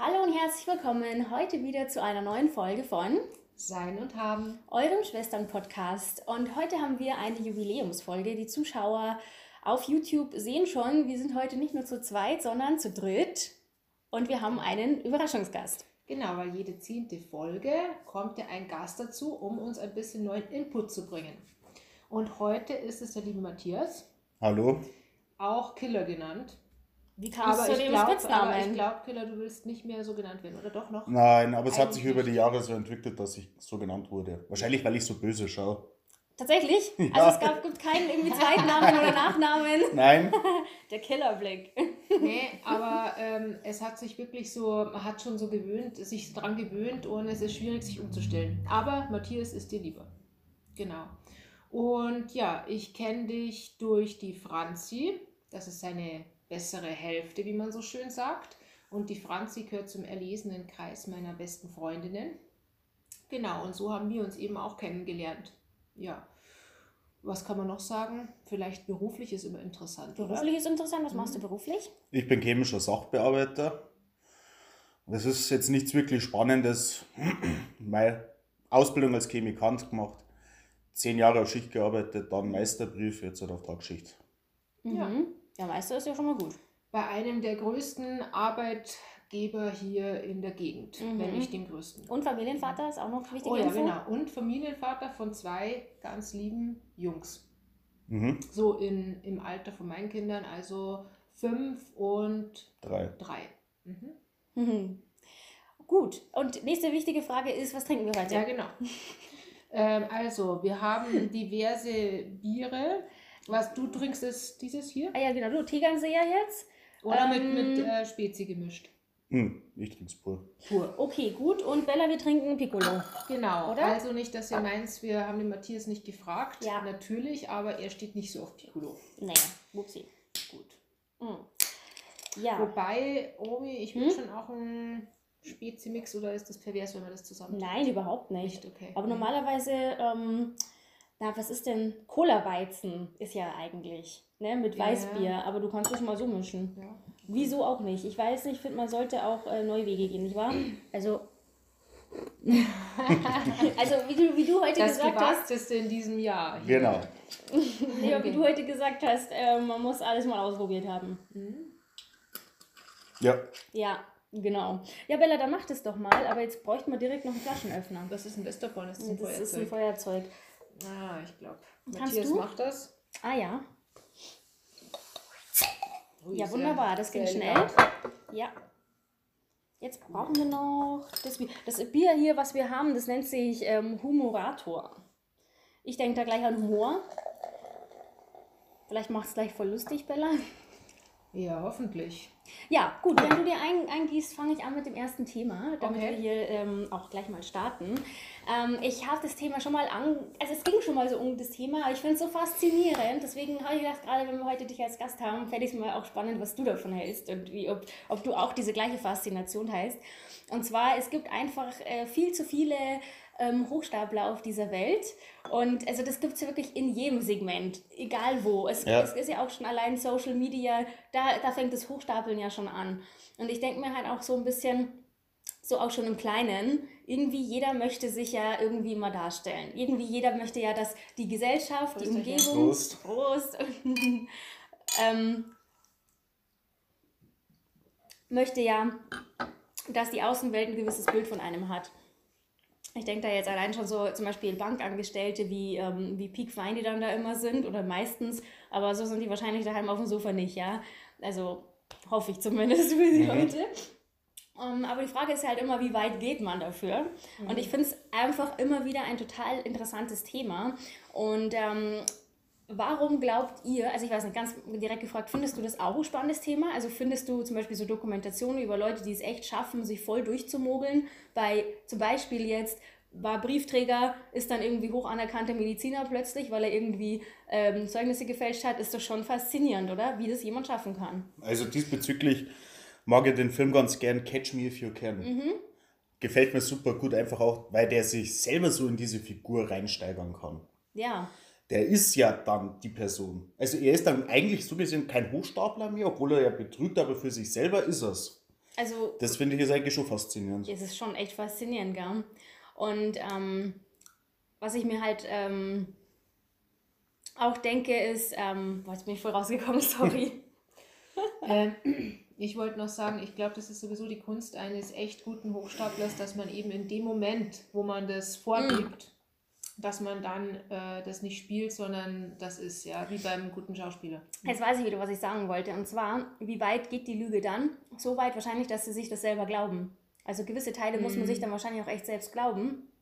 Hallo und herzlich willkommen heute wieder zu einer neuen Folge von Sein und Haben, eurem Schwestern-Podcast. Und heute haben wir eine Jubiläumsfolge. Die Zuschauer auf YouTube sehen schon, wir sind heute nicht nur zu zweit, sondern zu dritt. Und wir haben einen Überraschungsgast. Genau, weil jede zehnte Folge kommt ja ein Gast dazu, um uns ein bisschen neuen Input zu bringen. Und heute ist es der liebe Matthias, Hallo? auch Killer genannt. Wie kamst Aber du zu ich dem glaube, ich Spitznamen? glaub, Killer, du willst nicht mehr so genannt werden, oder doch noch? Nein, aber es hat sich über die. Jahre so entwickelt, dass ich so genannt wurde. Wahrscheinlich, weil ich so böse schaue. Tatsächlich? Ja. Also es gab, gibt keinen irgendwie Zweitnamen oder Nachnamen. Nein? Der Killerblick. Nee, aber ähm, es hat sich wirklich so, man hat schon so gewöhnt, sich dran gewöhnt und es ist schwierig, sich umzustellen. Aber Matthias ist dir lieber. Genau. Und ja, ich kenne dich durch die Franzi. Das ist seine bessere Hälfte, wie man so schön sagt. Und die Franzi gehört zum erlesenen Kreis meiner besten Freundinnen. Genau, und so haben wir uns eben auch kennengelernt. Ja. Was kann man noch sagen? Vielleicht beruflich ist immer interessant. oder? Beruflich ist interessant. Was Mhm. machst du beruflich? Ich bin chemischer Sachbearbeiter. Das ist jetzt nichts wirklich Spannendes. Meine Ausbildung als Chemikant gemacht. Zehn Jahre auf Schicht gearbeitet, dann Meisterbrief, jetzt halt auf Tagschicht. Mhm. Ja, Meister ist ja schon mal gut. bei einem der größten Arbeitgeber hier in der Gegend, Mhm. wenn nicht dem größten. Und Familienvater ist auch noch wichtig. Oh ja, genau. Und Familienvater von zwei ganz lieben Jungs. Mhm. So in, im Alter von meinen Kindern, also fünf und Drei. drei. Mhm. Mhm. Gut. Und nächste wichtige Frage ist, was trinken wir heute? Ja, genau. ähm, also, wir haben diverse Biere. Was du trinkst, ist dieses hier? Ah ja, genau. Du Tegernseher jetzt? Oder Ähm, mit, mit äh, Spezi gemischt? Hm, ich trink's pur. Pur. Okay, gut. Und Bella, wir trinken Piccolo. Genau, Oder? also nicht, dass ihr meint, wir haben den Matthias nicht gefragt. Ja. Natürlich, aber er steht nicht so auf Piccolo. Naja, wupsi. Gut. Mhm. Ja. Wobei, Omi, ich will Hm? schon auch ein Spezi-Mix oder ist das pervers, wenn man das zusammen Nein, überhaupt nicht. Nicht, okay. Aber normalerweise, ähm, na, was ist denn? Cola-Weizen ist ja eigentlich, ne, mit Ja. Weißbier. Aber du kannst es mal so mischen. Ja. Wieso auch nicht? Ich weiß nicht, ich finde, man sollte auch äh, neue Wege gehen, nicht wahr? Also, also wie du, wie du heute Das gesagt hast, Gewagteste in diesem Jahr. hier. Genau. nee, wie du heute gesagt hast, äh, man muss alles mal ausprobiert haben. Mhm. Ja. Ja, genau. Ja, Bella, dann mach das doch mal, aber jetzt bräuchten wir direkt noch einen Flaschenöffner. Was ist denn das davon? Ist das ein Das ist ein Feuerzeug? Ah, ich glaube. Matthias du? macht das. Ah ja. Ui, Ja, wunderbar, das ging schnell. elegant. Ja. Jetzt brauchen wir noch das Bier. Das Bier hier, was wir haben, das nennt sich ähm, Humorator. Ich denke da gleich an Humor. Vielleicht macht es gleich voll lustig, Bella. Ja, hoffentlich. Ja, gut, wenn du dir ein, eingießt, fange ich an mit dem ersten Thema, damit Okay. wir hier ähm, auch gleich mal starten. Ähm, ich habe das Thema schon mal an, also es ging schon mal so um das Thema, aber ich finde es so faszinierend. Deswegen habe ich gedacht, gerade wenn wir heute dich als Gast haben, fände ich es mal auch spannend, was du davon hältst und wie, ob, ob du auch diese gleiche Faszination teilst. Und zwar, es gibt einfach äh, viel zu viele ähm, Hochstapler auf dieser Welt. Und also das gibt es ja wirklich in jedem Segment, egal wo. Es, Ja. es ist ja auch schon allein Social Media, da, da fängt das Hochstapeln ja schon an. Und ich denke mir halt auch so ein bisschen, so auch schon im Kleinen, irgendwie jeder möchte sich ja irgendwie mal darstellen. Irgendwie jeder möchte ja, dass die Gesellschaft, die Prösterchen. Umgebung, Prost. Prost, ähm, möchte ja, dass die Außenwelt ein gewisses Bild von einem hat. Ich denke da jetzt allein schon so zum Beispiel Bankangestellte, wie, ähm, wie Peak Fein, die dann da immer sind oder meistens, aber so sind die wahrscheinlich daheim auf dem Sofa nicht, ja. Also hoffe ich zumindest für sie Mhm. heute. Ähm, aber die Frage ist halt immer, wie weit geht man dafür? Und ich finde es einfach immer wieder ein total interessantes Thema. Und ähm, warum glaubt ihr, also ich weiß nicht, ganz direkt gefragt, findest du das auch ein spannendes Thema? Also findest du zum Beispiel so Dokumentationen über Leute, die es echt schaffen, sich voll durchzumogeln? Bei zum Beispiel jetzt war Briefträger, ist dann irgendwie hoch anerkannter Mediziner plötzlich, weil er irgendwie ähm, Zeugnisse gefälscht hat, ist doch schon faszinierend, oder? Wie das jemand schaffen kann. Also diesbezüglich mag ich den Film ganz gern Catch Me If You Can. Mhm. Gefällt mir super gut, einfach auch, weil der sich selber so in diese Figur reinsteigern kann. Ja. Der ist ja dann die Person. Also er ist dann eigentlich so gesehen kein Hochstapler mehr, obwohl er ja betrügt, aber für sich selber ist er's. Also, Das finde ich jetzt eigentlich schon faszinierend. es ist schon echt faszinierend, gell? Und ähm, was ich mir halt ähm, auch denke, ist, ähm, boah, jetzt bin ich voll rausgekommen, sorry. Ähm, ich wollte noch sagen, ich glaube, das ist sowieso die Kunst eines echt guten Hochstaplers, dass man eben in dem Moment, wo man das vorgibt, dass man dann äh, das nicht spielt, sondern das ist ja wie beim guten Schauspieler. Jetzt weiß ich wieder, was ich sagen wollte. Und zwar, wie weit geht die Lüge dann? So weit wahrscheinlich, dass sie sich das selber glauben. Also gewisse Teile muss man sich dann wahrscheinlich auch echt selbst glauben.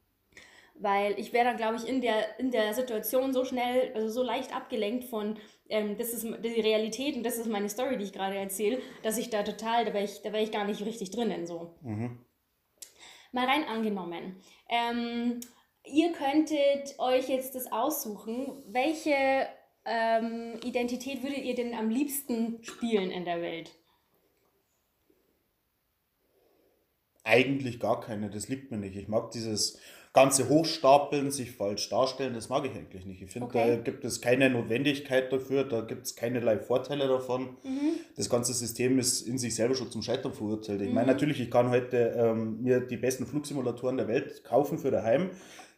Weil ich wäre dann, glaube ich, in der, in der Situation so schnell, also so leicht abgelenkt von, ähm, das ist die Realität und das ist meine Story, die ich gerade erzähle, dass ich da total, da wäre ich, da wär ich gar nicht richtig drinnen. So. Mal rein angenommen. Ähm, ihr könntet euch jetzt das aussuchen, welche ähm, Identität würdet ihr denn am liebsten spielen in der Welt? Eigentlich gar keine, das liegt mir nicht. Ich mag dieses ganze Hochstapeln, sich falsch darstellen, das mag ich eigentlich nicht. Ich finde, Okay. da gibt es keine Notwendigkeit dafür, da gibt es keinerlei Vorteile davon. Das ganze System ist in sich selber schon zum Scheitern verurteilt. Ich meine, natürlich, ich kann heute ähm, mir die besten Flugsimulatoren der Welt kaufen für daheim,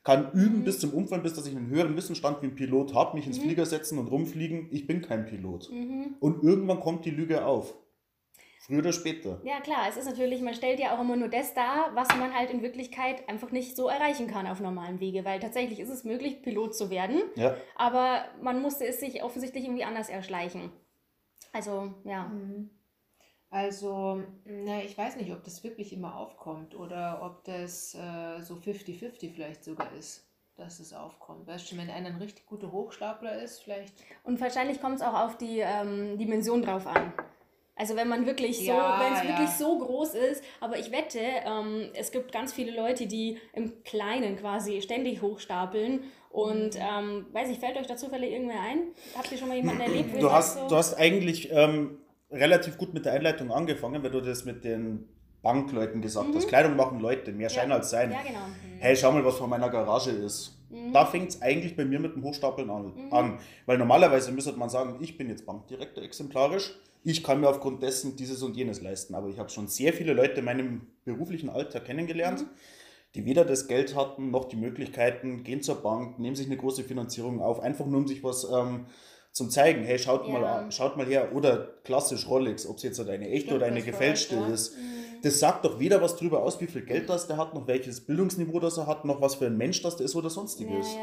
kann üben bis zum Umfallen, bis dass ich einen höheren Wissensstand wie ein Pilot habe, mich ins Flieger setzen und rumfliegen. Ich bin kein Pilot. Und irgendwann kommt die Lüge auf. Früher oder später. Ja, klar, es ist natürlich, man stellt ja auch immer nur das dar, was man halt in Wirklichkeit einfach nicht so erreichen kann auf normalem Wege, weil tatsächlich ist es möglich, Pilot zu werden, Ja. aber man musste es sich offensichtlich irgendwie anders erschleichen. Also, ja. Also, na, ich weiß nicht, ob das wirklich immer aufkommt oder ob das äh, so 50-50 vielleicht sogar ist, dass es aufkommt. Weißt du, wenn einer ein richtig guter Hochstapler ist, vielleicht. Und wahrscheinlich kommt es auch auf die ähm, Dimension drauf an. Also wenn man wirklich so, Ja, wenn es ja. wirklich so groß ist, aber ich wette, ähm, es gibt ganz viele Leute, die im Kleinen quasi ständig hochstapeln. Und Mhm. ähm, weiß ich, fällt euch da zufällig irgendwer ein? Habt ihr schon mal jemanden erlebt? Du hast, so, du hast eigentlich ähm, relativ gut mit der Einleitung angefangen, weil du das mit den Bankleuten gesagt hast. Kleidung machen Leute, mehr Schein als sein. Mhm. Ja, genau. Hey, schau mal, was vor meiner Garage ist. Mhm. Da fängt es eigentlich bei mir mit dem Hochstapeln an, an. Weil normalerweise müsste man sagen, ich bin jetzt Bankdirektor exemplarisch. Ich kann mir aufgrund dessen dieses und jenes leisten. Aber ich habe schon sehr viele Leute in meinem beruflichen Alter kennengelernt, Mhm. die weder das Geld hatten, noch die Möglichkeiten, gehen zur Bank, nehmen sich eine große Finanzierung auf, einfach nur um sich was ähm, zum Zeigen. Hey, schaut, Ja. mal, an- schaut mal her. Oder klassisch Rolex, ob es jetzt eine echte oder eine gefälschte ja. ist. Das sagt doch weder was drüber aus, wie viel Geld das der hat, noch welches Bildungsniveau das er hat, noch was für ein Mensch das der ist oder sonstiges. ja.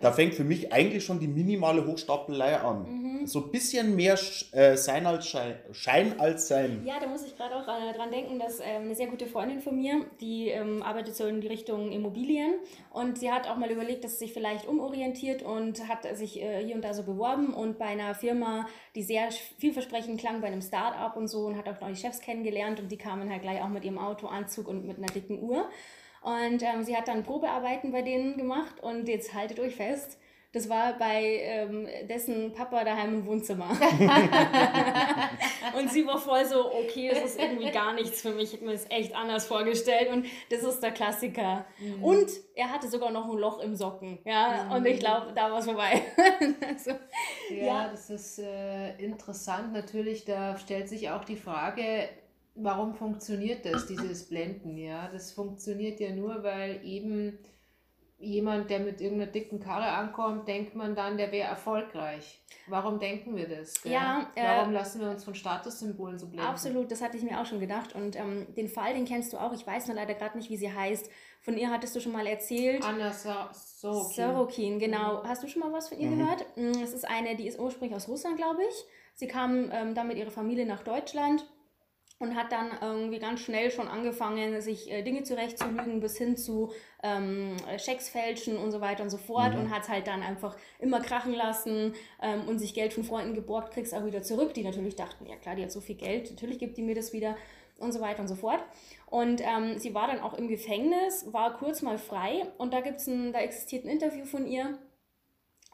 Da fängt für mich eigentlich schon die minimale Hochstapelei an. Mhm. So ein bisschen mehr äh, Sein als Schein, Schein als Sein. Ja, da muss ich gerade auch dran denken, dass ähm, eine sehr gute Freundin von mir, die ähm, arbeitet so in die Richtung Immobilien und sie hat auch mal überlegt, dass sie sich vielleicht umorientiert und hat sich äh, hier und da so beworben und bei einer Firma, die sehr vielversprechend klang, bei einem Start-up und so und hat auch noch die Chefs kennengelernt und die kamen halt gleich auch mit ihrem Auto, Anzug und mit einer dicken Uhr. Und ähm, sie hat dann Probearbeiten bei denen gemacht und jetzt haltet euch fest, das war bei ähm, dessen Papa daheim im Wohnzimmer. und sie war voll so, okay, das ist irgendwie gar nichts für mich. Ich habe mir das echt anders vorgestellt. Und das ist der Klassiker. Und er hatte sogar noch ein Loch im Socken. Ja, und ich glaube, da war es vorbei. also, Ja, Ja. das ist äh, interessant. Natürlich, da stellt sich auch die Frage, warum funktioniert das, dieses Blenden? Ja, das funktioniert ja nur, weil eben jemand, der mit irgendeiner dicken Karre ankommt, denkt man dann, der wäre erfolgreich. Warum denken wir das? Gell? Ja, äh, warum lassen wir uns von Statussymbolen so blenden? Absolut, das hatte ich mir auch schon gedacht. Und ähm, den Fall, den kennst du auch. Ich weiß nur leider gerade nicht, wie sie heißt. Von ihr hattest du schon mal erzählt. Anna Sorokin. Sorokin, genau. Hast du schon mal was von ihr gehört? Mm, Es ist eine, die ist ursprünglich aus Russland, glaube ich. Sie kam ähm, dann mit ihrer Familie nach Deutschland und hat dann irgendwie ganz schnell schon angefangen, sich äh, Dinge zurechtzulügen, bis hin zu ähm, Schecks fälschen und so weiter und so fort. Und hat es halt dann einfach immer krachen lassen ähm, und sich Geld von Freunden geborgt, kriegst auch wieder zurück, die natürlich dachten, ja klar, die hat so viel Geld, natürlich gibt die mir das wieder und so weiter und so fort. Und ähm, sie war dann auch im Gefängnis, war kurz mal frei und da gibt's ein, da existiert ein Interview von ihr.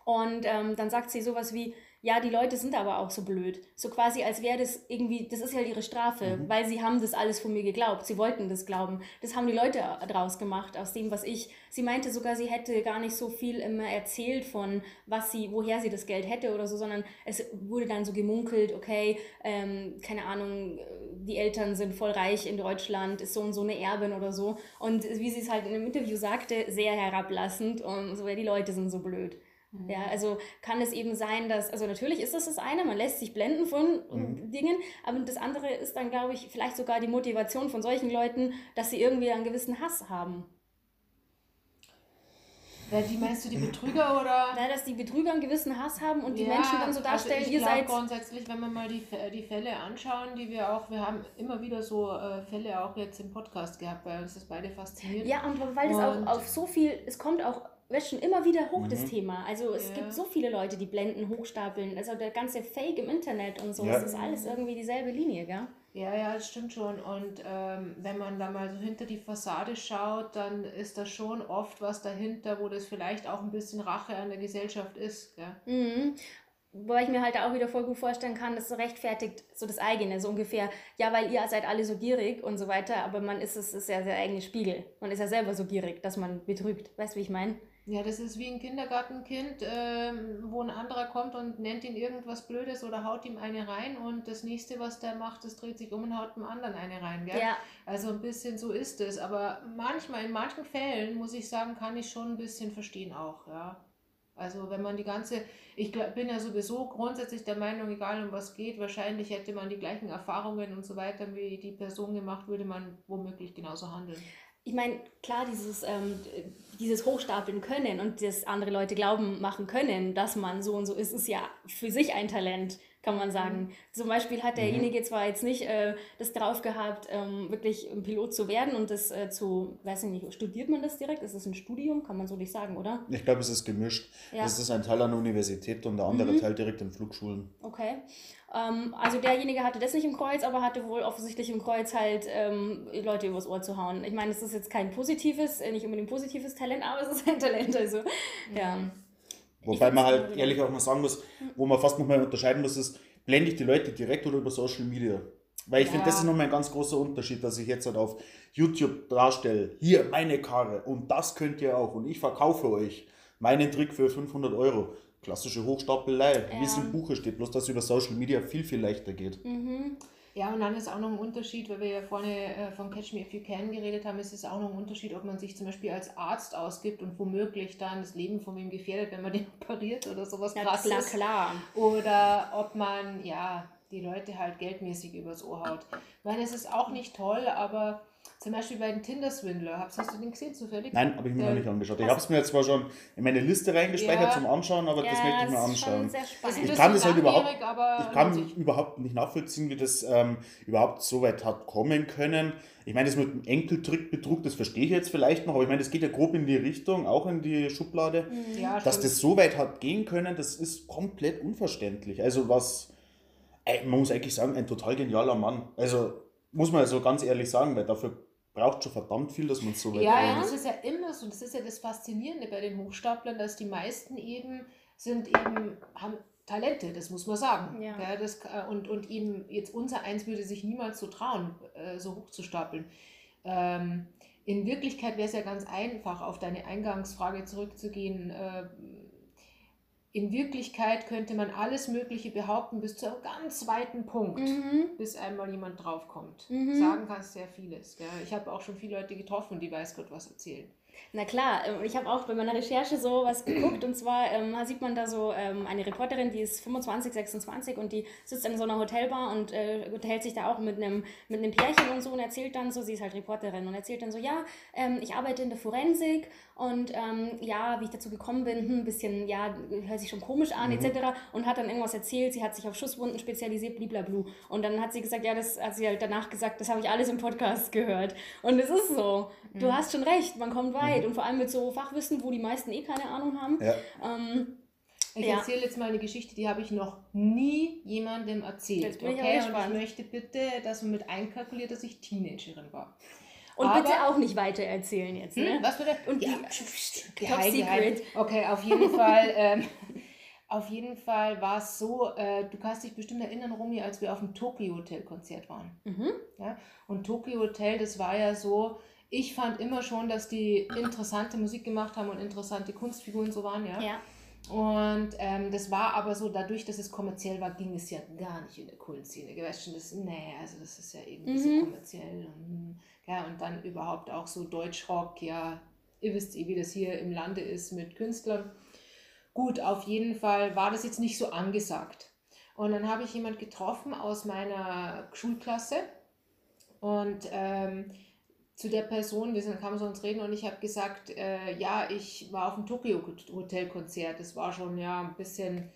Und ähm, dann sagt sie sowas wie, ja, die Leute sind aber auch so blöd. So quasi, als wäre das irgendwie, das ist ja ihre Strafe, Mhm. weil sie haben das alles von mir geglaubt. Sie wollten das glauben. Das haben die Leute draus gemacht, aus dem, was ich. Sie meinte sogar, sie hätte gar nicht so viel immer erzählt von, was sie, woher sie das Geld hätte oder so, sondern es wurde dann so gemunkelt, okay, ähm, keine Ahnung, die Eltern sind voll reich in Deutschland, ist so und so eine Erbin oder so. Und wie sie es halt in einem Interview sagte, sehr herablassend und so, ja, die Leute sind so blöd. Ja, also kann es eben sein, dass, also natürlich ist das das eine, man lässt sich blenden von Mhm. Dingen, aber das andere ist dann, glaube ich, vielleicht sogar die Motivation von solchen Leuten, dass sie irgendwie einen gewissen Hass haben. Die meinst du die Betrüger oder? Ja, dass die Betrüger einen gewissen Hass haben und die Ja, Menschen dann so darstellen, also ich ihr seid. grundsätzlich, wenn wir mal die, die Fälle anschauen, die wir auch, wir haben immer wieder so äh, Fälle auch jetzt im Podcast gehabt, weil uns das beide fasziniert. Ja, und weil das auch auf so viel, es kommt auch wird schon immer wieder hoch, das Mhm. Thema. Also es Ja. gibt so viele Leute, die Blenden hochstapeln. Also der ganze Fake im Internet und so, Ja. es ist alles irgendwie dieselbe Linie, gell? Ja, ja, das stimmt schon. Und ähm, wenn man da mal so hinter die Fassade schaut, dann ist da schon oft was dahinter, wo das vielleicht auch ein bisschen Rache an der Gesellschaft ist. Gell? Mhm. Wobei ich mir halt auch wieder voll gut vorstellen kann, dass so rechtfertigt so das eigene, so ungefähr, ja, weil ihr seid alle so gierig und so weiter, aber man ist es ist ja der eigene Spiegel. Man ist ja selber so gierig, dass man betrügt. Weißt du, wie ich meine? Ja, das ist wie ein Kindergartenkind, ähm, wo ein anderer kommt und nennt ihn irgendwas Blödes oder haut ihm eine rein und das nächste, was der macht, das dreht sich um und haut dem anderen eine rein. Gell? Ja, Also ein bisschen so ist es. Aber manchmal, in manchen Fällen, muss ich sagen, kann ich schon ein bisschen verstehen auch, ja. Also wenn man die ganze, ich glaub, bin ja sowieso grundsätzlich der Meinung, egal um was geht, wahrscheinlich hätte man die gleichen Erfahrungen und so weiter, wie die Person gemacht, würde man womöglich genauso handeln. Ich meine, klar, dieses, ähm, dieses Hochstapeln können und das andere Leute glauben machen können, dass man so und so ist, ist ja für sich ein Talent, kann man sagen. Zum Beispiel hat derjenige zwar jetzt nicht äh, das drauf gehabt, ähm, wirklich ein Pilot zu werden und das äh, zu, weiß ich nicht, studiert man das direkt? Ist das ein Studium? Kann man so nicht sagen, oder? Ich glaube, es ist gemischt. Ja. Es ist ein Teil an der Universität und der andere Mhm. Teil direkt in Flugschulen. Okay. Ähm, also derjenige hatte das nicht im Kreuz, aber hatte wohl offensichtlich im Kreuz halt ähm, Leute übers Ohr zu hauen. Ich meine, es ist jetzt kein positives, äh, nicht unbedingt positives Talent, aber es ist ein Talent. Also, ja. Wobei man halt ehrlich auch mal sagen muss, wo man fast nochmal unterscheiden muss, ist, blende ich die Leute direkt oder über Social Media? Weil ich finde, Ja. das ist nochmal ein ganz großer Unterschied, dass ich jetzt halt auf YouTube darstelle, hier meine Karre und das könnt ihr auch und ich verkaufe euch meinen Trick für 500 Euro. Klassische Hochstapelei, wie es Ja. im Buche steht, bloß dass über Social Media viel, viel leichter geht. Mhm. Ja, und dann ist auch noch ein Unterschied, weil wir ja vorne äh, von Catch Me If You Can geredet haben, ist es auch noch ein Unterschied, ob man sich zum Beispiel als Arzt ausgibt und womöglich dann das Leben von wem gefährdet, wenn man den operiert oder sowas Ja, krasses. klar, klar. Oder ob man, ja, die Leute halt geldmäßig übers Ohr haut. Ich meine, es ist auch nicht toll, aber zum Beispiel bei den Tinder-Swindler, hast, du den gesehen zufällig? Nein, habe ich mir noch nicht angeschaut. Ich habe es mir jetzt zwar schon in meine Liste reingespeichert Ja. zum Anschauen, aber das möchte ich mir anschauen. ein Ich kann das halt überhaupt- Ich kann überhaupt nicht nachvollziehen, wie das ähm, überhaupt so weit hat kommen können. Ich meine, das mit dem Enkeltrickbetrug, das verstehe ich jetzt vielleicht noch, aber ich meine, das geht ja grob in die Richtung, auch in die Schublade. ja, Dass stimmt. das so weit hat gehen können, das ist komplett unverständlich. Also was, man muss eigentlich sagen, ein total genialer Mann. Also muss man also ganz ehrlich sagen, weil dafür braucht schon verdammt viel, dass man es so weit Ja, ja, das ist ja immer so. Das ist ja das Faszinierende bei den Hochstaplern, dass die meisten eben sind eben, haben Talente, das muss man sagen. Ja. Gell, das, äh, und, und eben jetzt unser eins würde sich niemals so trauen, äh, so hoch zu stapeln. Ähm, in Wirklichkeit wäre es ja ganz einfach, auf deine Eingangsfrage zurückzugehen. In Wirklichkeit könnte man alles Mögliche behaupten bis zu einem ganz weiten Punkt Mhm. bis einmal jemand draufkommt. Mhm. Sagen kannst sehr vieles. Gell? Ich habe auch schon viele Leute getroffen, die weiß Gott was erzählen. Na klar, ähm, ich habe auch bei meiner Recherche so was geguckt. Und zwar ähm, sieht man da so ähm, eine Reporterin, die ist 25, 26 und die sitzt in so einer Hotelbar und äh, unterhält sich da auch mit einem mit einem Pärchen und so und erzählt dann so, sie ist halt Reporterin und erzählt dann so, ja, ähm, ich arbeite in der Forensik und ähm, ja, wie ich dazu gekommen bin, hm, ein bisschen, ja, hört sich schon komisch an etc. und hat dann irgendwas erzählt, sie hat sich auf Schusswunden spezialisiert, bliblablu und dann hat sie gesagt, ja, das hat sie halt danach gesagt, das habe ich alles im Podcast gehört. Und es ist so, du hast schon recht, man kommt weit und vor allem mit so Fachwissen, wo die meisten eh keine Ahnung haben. Ja. Ähm, Ich Ja. erzähle jetzt mal eine Geschichte, die habe ich noch nie jemandem erzählt. Jetzt bin ich okay? aber Und ich möchte bitte, dass man mit einkalkuliert, dass ich Teenagerin war. und Aber- bitte auch nicht weiter erzählen jetzt, ne? Hm? Was bitte? Und ja, die- Top. Secret. Okay, auf jeden Fall. Ähm, auf jeden Fall war es so, äh, du kannst dich bestimmt erinnern, Romy, als wir auf dem Tokyo Hotel Konzert waren. Mhm. Ja? Und Tokyo Hotel, das war ja so, ich fand immer schon, dass die interessante Musik gemacht haben und interessante Kunstfiguren so waren, ja. Ja. Und ähm, das war aber so, dadurch, dass es kommerziell war, ging es ja gar nicht in der coolen Szene. Du weißt schon, das, nee, also das ist ja irgendwie so Mhm. kommerziell. Und, hm, ja, und dann überhaupt auch so Deutschrock, ja, ihr wisst eh, wie das hier im Lande ist mit Künstlern. Gut, auf jeden Fall war das jetzt nicht so angesagt. Und dann habe ich jemand getroffen aus meiner Schulklasse und ähm, zu der Person, wir sind, kamen so uns reden und ich habe gesagt, äh, ja, ich war auf dem Tokyo Hotel Konzert. Das war schon ja ein bisschen,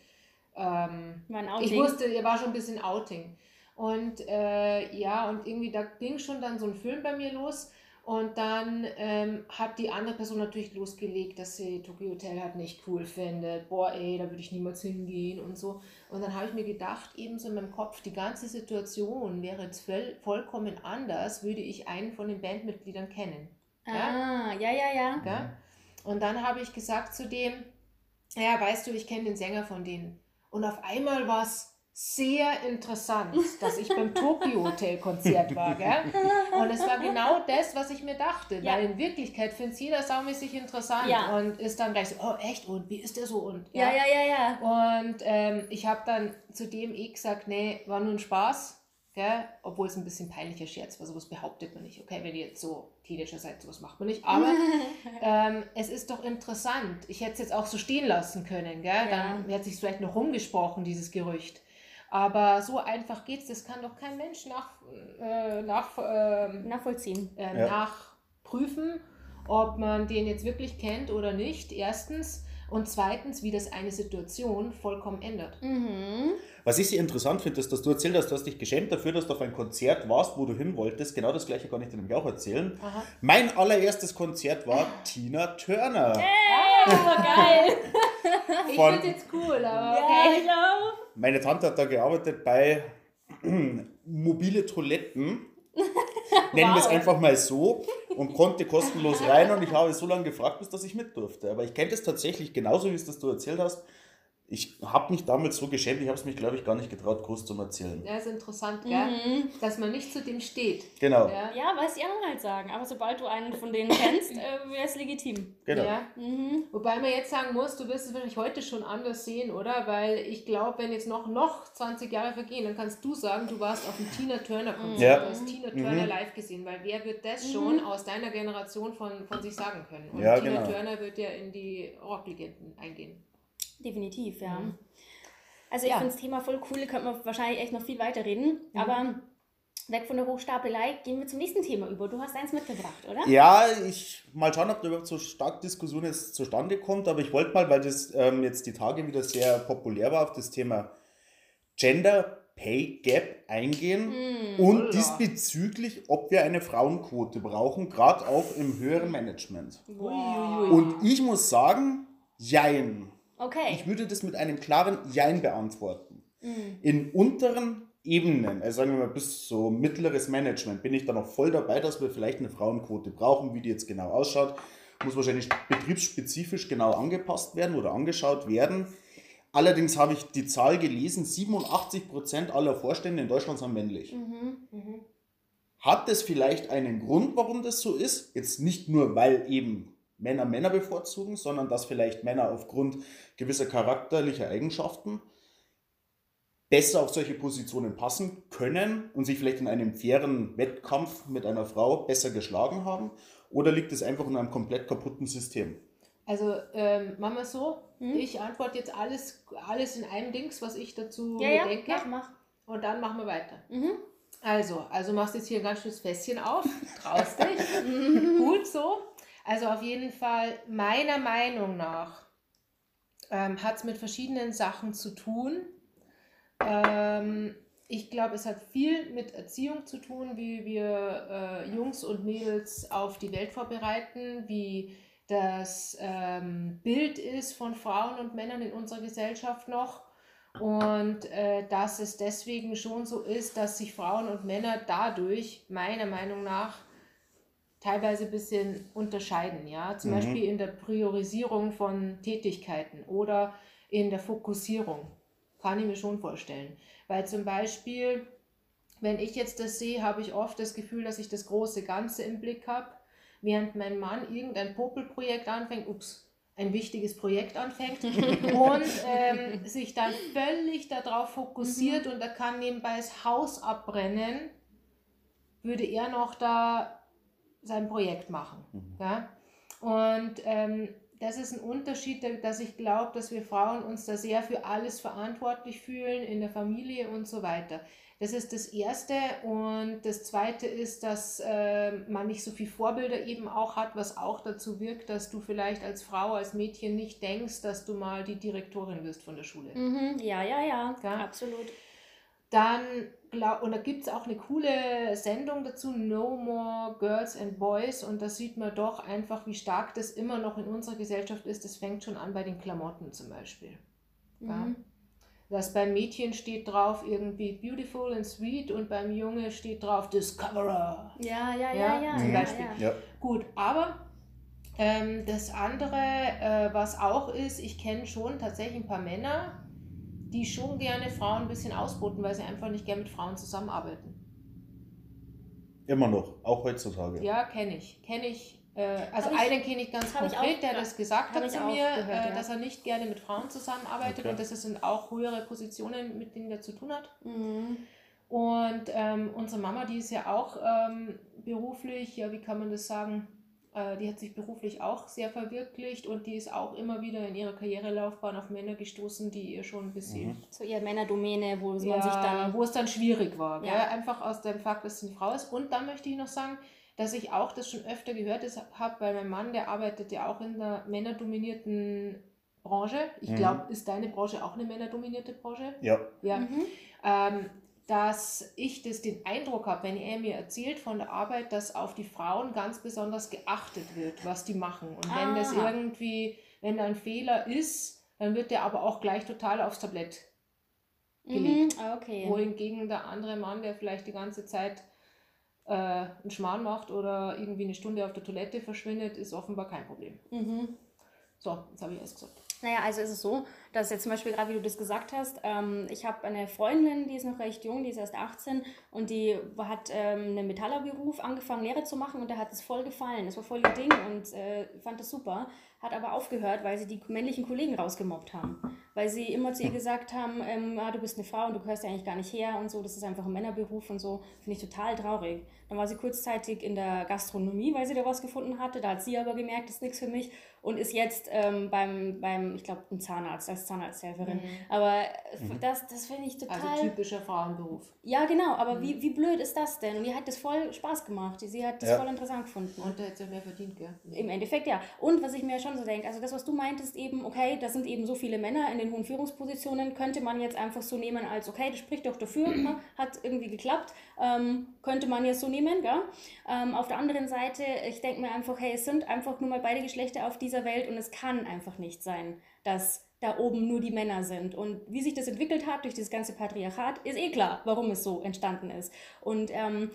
ähm, ein ich wusste, er war schon ein bisschen Outing. Und äh, ja, und irgendwie da ging schon dann so ein Film bei mir los. Und dann ähm, hat die andere Person natürlich losgelegt, dass sie Tokyo Hotel halt nicht cool findet. Boah, ey, da würde ich niemals hingehen und so. Und dann habe ich mir gedacht, ebenso in meinem Kopf, die ganze Situation wäre jetzt voll, vollkommen anders, würde ich einen von den Bandmitgliedern kennen. Ah, ja, ja, ja. Gell? Und dann habe ich gesagt zu dem, ja, weißt du, ich kenne den Sänger von denen. Und auf einmal war es sehr interessant, dass ich beim Tokyo Hotel Konzert war. Gell? Und es war genau das, was ich mir dachte. Ja. Weil in Wirklichkeit findet es jeder saumäßig interessant Ja. und ist dann gleich so, oh echt, und wie ist der so? Und Ja, ja, ja, ja. und ähm, ich habe dann zu dem eh gesagt, nee, war nur ein Spaß, gell? obwohl es ein bisschen peinlicher Scherz war, sowas behauptet man nicht. Okay, wenn ihr jetzt so Teenager seid, sowas macht man nicht. Aber ähm, es ist doch interessant. Ich hätte es jetzt auch so stehen lassen können, gell? Dann hätte sich vielleicht noch rumgesprochen, dieses Gerücht. Aber so einfach geht's. Das kann doch kein Mensch nach, äh, nach, ähm, Nachvollziehen. äh, Ja. nachprüfen, ob man den jetzt wirklich kennt oder nicht. Erstens. Und zweitens, wie das eine Situation vollkommen ändert. Mhm. Was ich sehr interessant finde, ist, dass du erzählt hast, du hast dich geschämt dafür, dass du auf ein Konzert warst, wo du hin wolltest. Genau das gleiche kann ich dir nämlich auch erzählen. Aha. Mein allererstes Konzert war Tina Turner. Hey, geil. Ich finde jetzt cool, aber ja, okay. ich glaube. Meine Tante hat da gearbeitet bei mobile Toiletten. Nennen wir es einfach mal so und konnte kostenlos rein und ich habe so lange gefragt, bis dass ich mit durfte. Aber ich kenne das tatsächlich genauso, wie es das du erzählt hast. Ich habe mich damals so geschämt, ich habe es mich, glaube ich, gar nicht getraut, groß zu erzählen. Ja, ist interessant, gell? Mhm. dass man nicht zu dem steht. Genau, Ja. Ja, weiß die anderen halt sagen. Aber sobald du einen von denen kennst, äh, wäre es legitim. genau. Ja. Mhm. Wobei man jetzt sagen muss, du wirst es wahrscheinlich heute schon anders sehen, oder? Weil ich glaube, wenn jetzt noch, noch 20 Jahre vergehen, dann kannst du sagen, du warst auf dem Tina Turner Konzert, Ja. du hast Tina Turner Mhm. live gesehen, weil wer wird das Mhm. schon aus deiner Generation von, von sich sagen können? Und Ja, Tina genau. Turner wird ja in die Rocklegenden eingehen. Definitiv, ja. Mhm. Also ich Ja. finde das Thema voll cool, da könnte man wahrscheinlich echt noch viel weiter reden. Mhm. Aber weg von der Hochstapelei, gehen wir zum nächsten Thema über. Du hast eins mitgebracht, oder? Ja, ich mal schauen, ob da überhaupt so stark Diskussion jetzt zustande kommt, aber ich wollte mal, weil das ähm, jetzt die Tage wieder sehr populär war, auf das Thema Gender Pay Gap eingehen Mhm. und Holla. diesbezüglich, ob wir eine Frauenquote brauchen, gerade auch im höheren Management. Uiuiui. Und ich muss sagen, jein. Okay. Ich würde das mit einem klaren Jein beantworten. Mhm. In unteren Ebenen, also sagen wir mal bis so mittleres Management, bin ich da noch voll dabei, dass wir vielleicht eine Frauenquote brauchen, wie die jetzt genau ausschaut. Muss wahrscheinlich betriebsspezifisch genau angepasst werden oder angeschaut werden. Allerdings habe ich die Zahl gelesen, 87% aller Vorstände in Deutschland sind männlich. Mhm. Mhm. Hat es vielleicht einen Grund, warum das so ist? Jetzt nicht nur, weil eben Männer Männer bevorzugen, sondern dass vielleicht Männer aufgrund gewisser charakterlicher Eigenschaften besser auf solche Positionen passen können und sich vielleicht in einem fairen Wettkampf mit einer Frau besser geschlagen haben? Oder liegt es einfach in einem komplett kaputten System? Also, ähm, machen wir es so. Mhm. Ich antworte jetzt alles, alles in einem Dings, was ich dazu Ja, ja, denke. mach, mach. Und dann machen wir weiter. Mhm. Also, also machst jetzt hier ein ganz schönes Fässchen auf, traust dich. Gut so. Also auf jeden Fall, meiner Meinung nach, ähm, hat es mit verschiedenen Sachen zu tun. Ähm, ich glaube, es hat viel mit Erziehung zu tun, wie wir äh, Jungs und Mädels auf die Welt vorbereiten, wie das ähm, Bild ist von Frauen und Männern in unserer Gesellschaft noch. Und äh, dass es deswegen schon so ist, dass sich Frauen und Männer dadurch, meiner Meinung nach, teilweise ein bisschen unterscheiden. Ja? Zum Mhm. Beispiel in der Priorisierung von Tätigkeiten oder in der Fokussierung. Kann ich mir schon vorstellen. Weil zum Beispiel, wenn ich jetzt das sehe, habe ich oft das Gefühl, dass ich das große Ganze im Blick habe, während mein Mann irgendein Popelprojekt anfängt, ups, ein wichtiges Projekt anfängt und ähm, sich dann völlig darauf fokussiert mhm. und er kann nebenbei das Haus abbrennen, würde er noch da sein Projekt machen. Mhm. Ja? Und ähm, das ist ein Unterschied, dass ich glaube, dass wir Frauen uns da sehr für alles verantwortlich fühlen, in der Familie und so weiter. Das ist das Erste. Und das Zweite ist, dass äh, man nicht so viele Vorbilder eben auch hat, was auch dazu wirkt, dass du vielleicht als Frau, als Mädchen nicht denkst, dass du mal die Direktorin wirst von der Schule. Mhm, ja, ja, ja, ja, absolut. Dann, glaub, und da gibt es auch eine coole Sendung dazu, No More Girls and Boys. Und da sieht man doch einfach, wie stark das immer noch in unserer Gesellschaft ist. Das fängt schon an bei den Klamotten zum Beispiel. Mhm. Ja? Dass beim Mädchen steht drauf irgendwie beautiful and sweet und beim Junge steht drauf Discoverer. Ja, ja, ja, ja. Zum Beispiel. Ja, ja. Gut, aber ähm, das andere, äh, was auch ist, ich kenne schon tatsächlich ein paar Männer, die schon gerne Frauen ein bisschen ausboten, weil sie einfach nicht gerne mit Frauen zusammenarbeiten. Immer noch, auch heutzutage. Ja, kenne ich. Kenne ich. Äh, also ich, einen kenne ich ganz konkret, ich der das gesagt hat zu mir, gehört, äh, ja. dass er nicht gerne mit Frauen zusammenarbeitet okay. und das sind auch höhere Positionen, mit denen er zu tun hat. Mhm. Und ähm, unsere Mama, die ist ja auch ähm, beruflich, ja, wie kann man das sagen? Äh, die hat sich beruflich auch sehr verwirklicht und die ist auch immer wieder in ihrer Karrierelaufbahn auf Männer gestoßen, die ihr schon ein bisschen. Mhm. So ihre Männerdomäne, wo ja, man sich dann. Wo es dann schwierig war. Ja. Gell? Einfach aus dem Fakt, dass sie eine Frau ist. Und dann möchte ich noch sagen, dass ich auch das schon öfter gehört habe, weil mein Mann, der arbeitet ja auch in der männerdominierten Branche. Ich mhm. glaube, ist deine Branche auch eine männerdominierte Branche? Ja. Ja. Mhm. Ähm, dass ich das den Eindruck habe, wenn er mir erzählt von der Arbeit, dass auf die Frauen ganz besonders geachtet wird, was die machen. Und wenn das irgendwie, wenn da ein Fehler ist, dann wird der aber auch gleich total aufs Tablett gelegt. Mhm, okay. Wohingegen der andere Mann, der vielleicht die ganze Zeit äh, einen Schmarrn macht oder irgendwie eine Stunde auf der Toilette verschwindet, ist offenbar kein Problem. Mhm. So, jetzt habe ich alles gesagt. Naja, also ist es so, dass jetzt zum Beispiel gerade, wie du das gesagt hast, ähm, ich habe eine Freundin, die ist noch recht jung, die ist erst 18 und die hat ähm, einen Metallerberuf angefangen, Lehre zu machen und der hat es voll gefallen. Das war voll ihr Ding und äh, fand das super hat aber aufgehört, weil sie die männlichen Kollegen rausgemobbt haben. Weil sie immer zu ihr gesagt haben, ähm, ah, du bist eine Frau und du gehörst ja eigentlich gar nicht her und so, das ist einfach ein Männerberuf und so. Finde ich total traurig. Dann war sie kurzzeitig in der Gastronomie, weil sie da was gefunden hatte. Da hat sie aber gemerkt, das ist nichts für mich und ist jetzt ähm, beim, beim, ich glaube, ein Zahnarzt, als Zahnarzthelferin. Mhm. Aber mhm. das, das finde ich total... Also typischer Frauenberuf. Ja, genau. Aber mhm. wie, wie blöd ist das denn? Und ihr hat das voll Spaß gemacht. Sie hat das ja. voll interessant gefunden. Und da hätte sie mehr verdient, gell? Im Endeffekt, ja. Und was ich mir schon schon so denke. Also das, was du meintest, eben, okay, da sind eben so viele Männer in den hohen Führungspositionen, könnte man jetzt einfach so nehmen als, okay, das spricht doch dafür, ne? hat irgendwie geklappt, ähm, könnte man jetzt so nehmen, gell? Ähm, auf der anderen Seite, ich denke mir einfach, hey, es sind einfach nur mal beide Geschlechter auf dieser Welt und es kann einfach nicht sein, dass da oben nur die Männer sind. Und wie sich das entwickelt hat durch das ganze Patriarchat, ist eh klar, warum es so entstanden ist. Und ähm,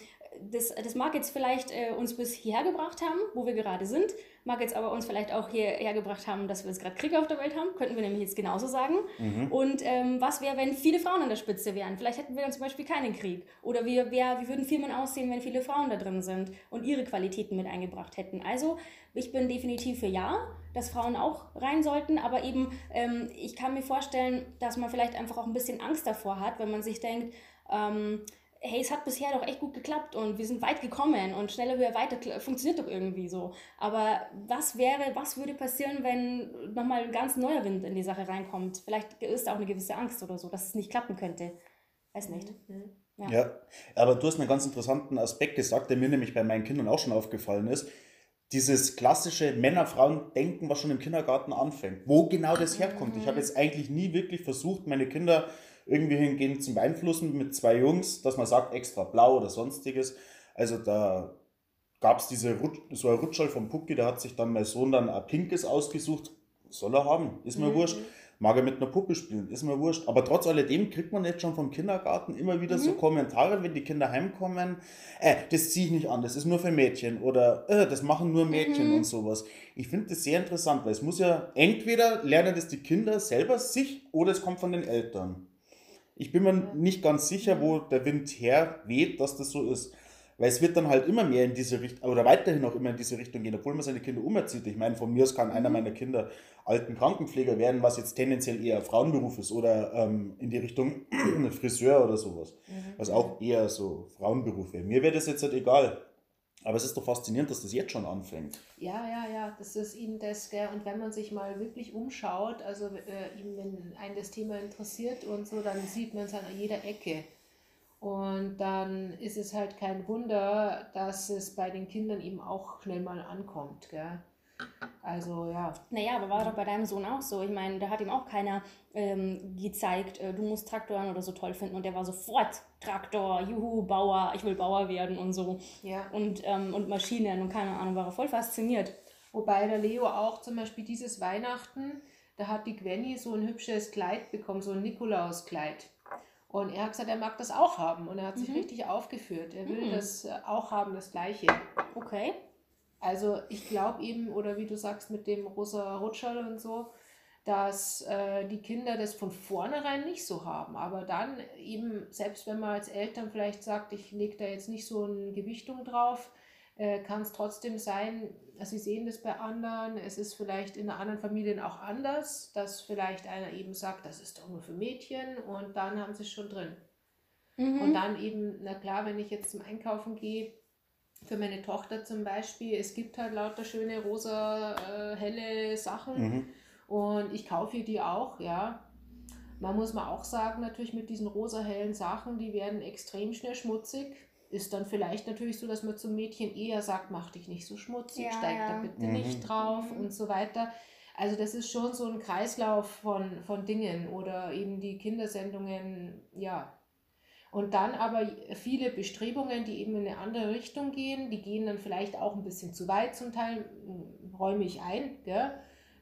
das, das mag jetzt vielleicht äh, uns bis hierher gebracht haben, wo wir gerade sind, mag jetzt aber uns vielleicht auch hierher gebracht haben, dass wir jetzt gerade Krieg auf der Welt haben, könnten wir nämlich jetzt genauso sagen. Mhm. Und ähm, was wäre, wenn viele Frauen an der Spitze wären? Vielleicht hätten wir dann zum Beispiel keinen Krieg. Oder wie, wär, wie würden Firmen aussehen, wenn viele Frauen da drin sind und ihre Qualitäten mit eingebracht hätten? Also ich bin definitiv für Ja, dass Frauen auch rein sollten, aber eben ähm, ich kann mir vorstellen, dass man vielleicht einfach auch ein bisschen Angst davor hat, wenn man sich denkt, ähm, hey, es hat bisher doch echt gut geklappt und wir sind weit gekommen und schneller, höher, weiter funktioniert doch irgendwie so. Aber was wäre, was würde passieren, wenn nochmal ein ganz neuer Wind in die Sache reinkommt? Vielleicht ist auch eine gewisse Angst oder so, dass es nicht klappen könnte. Weiß nicht. Mhm. Ja. ja, aber du hast einen ganz interessanten Aspekt gesagt, der mir nämlich bei meinen Kindern auch schon aufgefallen ist. Dieses klassische Männer-Frauen-Denken, was schon im Kindergarten anfängt. Wo genau das herkommt. Mhm. Ich habe jetzt eigentlich nie wirklich versucht, meine Kinder irgendwie hingehend zu beeinflussen mit zwei Jungs, dass man sagt, extra blau oder sonstiges. Also da gab es diese Rutsch, so ein Rutschall vom Pucki, da hat sich dann mein Sohn dann ein pinkes ausgesucht. Soll er haben, ist mir mhm. wurscht. mag er mit einer Puppe spielen, ist mir wurscht. Aber trotz alledem kriegt man jetzt schon vom Kindergarten immer wieder so Kommentare, wenn die Kinder heimkommen, äh, das ziehe ich nicht an, das ist nur für Mädchen oder äh, das machen nur Mädchen und sowas. Ich finde das sehr interessant, weil es muss ja entweder lernen das die Kinder selber sich oder es kommt von den Eltern. Ich bin mir nicht ganz sicher, wo der Wind her weht, dass das so ist. Weil es wird dann halt immer mehr in diese Richtung, oder weiterhin auch immer in diese Richtung gehen, obwohl man seine Kinder umerzieht. Ich meine, von mir aus kann einer meiner Kinder alten Krankenpfleger werden, was jetzt tendenziell eher Frauenberuf ist, oder ähm, in die Richtung Friseur oder sowas, was auch eher so Frauenberuf wäre. Mir wäre das jetzt halt egal. Aber es ist doch faszinierend, dass das jetzt schon anfängt. Ja, ja, ja, das ist eben das, gell? Und wenn man sich mal wirklich umschaut, also äh, eben wenn einen das Thema interessiert und so, dann sieht man es an jeder Ecke. Und dann ist es halt kein Wunder, dass es bei den Kindern eben auch schnell mal ankommt, gell? Also ja. Naja, aber war doch bei deinem Sohn auch so. Ich meine, da hat ihm auch keiner ähm, gezeigt, äh, du musst Traktoren oder so toll finden. Und der war sofort Traktor, juhu, Bauer, ich will Bauer werden und so. Ja. Und, ähm, und Maschinen und keine Ahnung, war er voll fasziniert. Wobei der Leo auch zum Beispiel dieses Weihnachten, da hat die Gwenny so ein hübsches Kleid bekommen, so ein Nikolauskleid. Und er hat gesagt, er mag das auch haben. Und er hat sich richtig aufgeführt. Er will das äh, auch haben, das Gleiche. Okay. Also ich glaube eben, oder wie du sagst, mit dem rosa Rutschel und so, dass äh, die Kinder das von vornherein nicht so haben. Aber dann eben, selbst wenn man als Eltern vielleicht sagt, ich lege da jetzt nicht so eine Gewichtung drauf, äh, kann es trotzdem sein, dass sie sehen das bei anderen. Es ist vielleicht in anderen Familien auch anders, dass vielleicht einer eben sagt, das ist doch nur für Mädchen und dann haben sie es schon drin. Und dann eben, na klar, wenn ich jetzt zum Einkaufen gehe, für meine Tochter zum Beispiel, es gibt halt lauter schöne rosa, äh, helle Sachen Mhm. und ich kaufe ihr die auch, ja. Man muss mal auch sagen, natürlich mit diesen rosa hellen Sachen, die werden extrem schnell schmutzig. Ist dann vielleicht natürlich so, dass man zum Mädchen eher sagt, mach dich nicht so schmutzig, Ja, steig da ja. bitte nicht drauf und so weiter. Also das ist schon so ein Kreislauf von, von Dingen oder eben die Kindersendungen, ja. Und dann aber viele Bestrebungen, die eben in eine andere Richtung gehen, die gehen dann vielleicht auch ein bisschen zu weit zum Teil, m, räume ich ein, gell?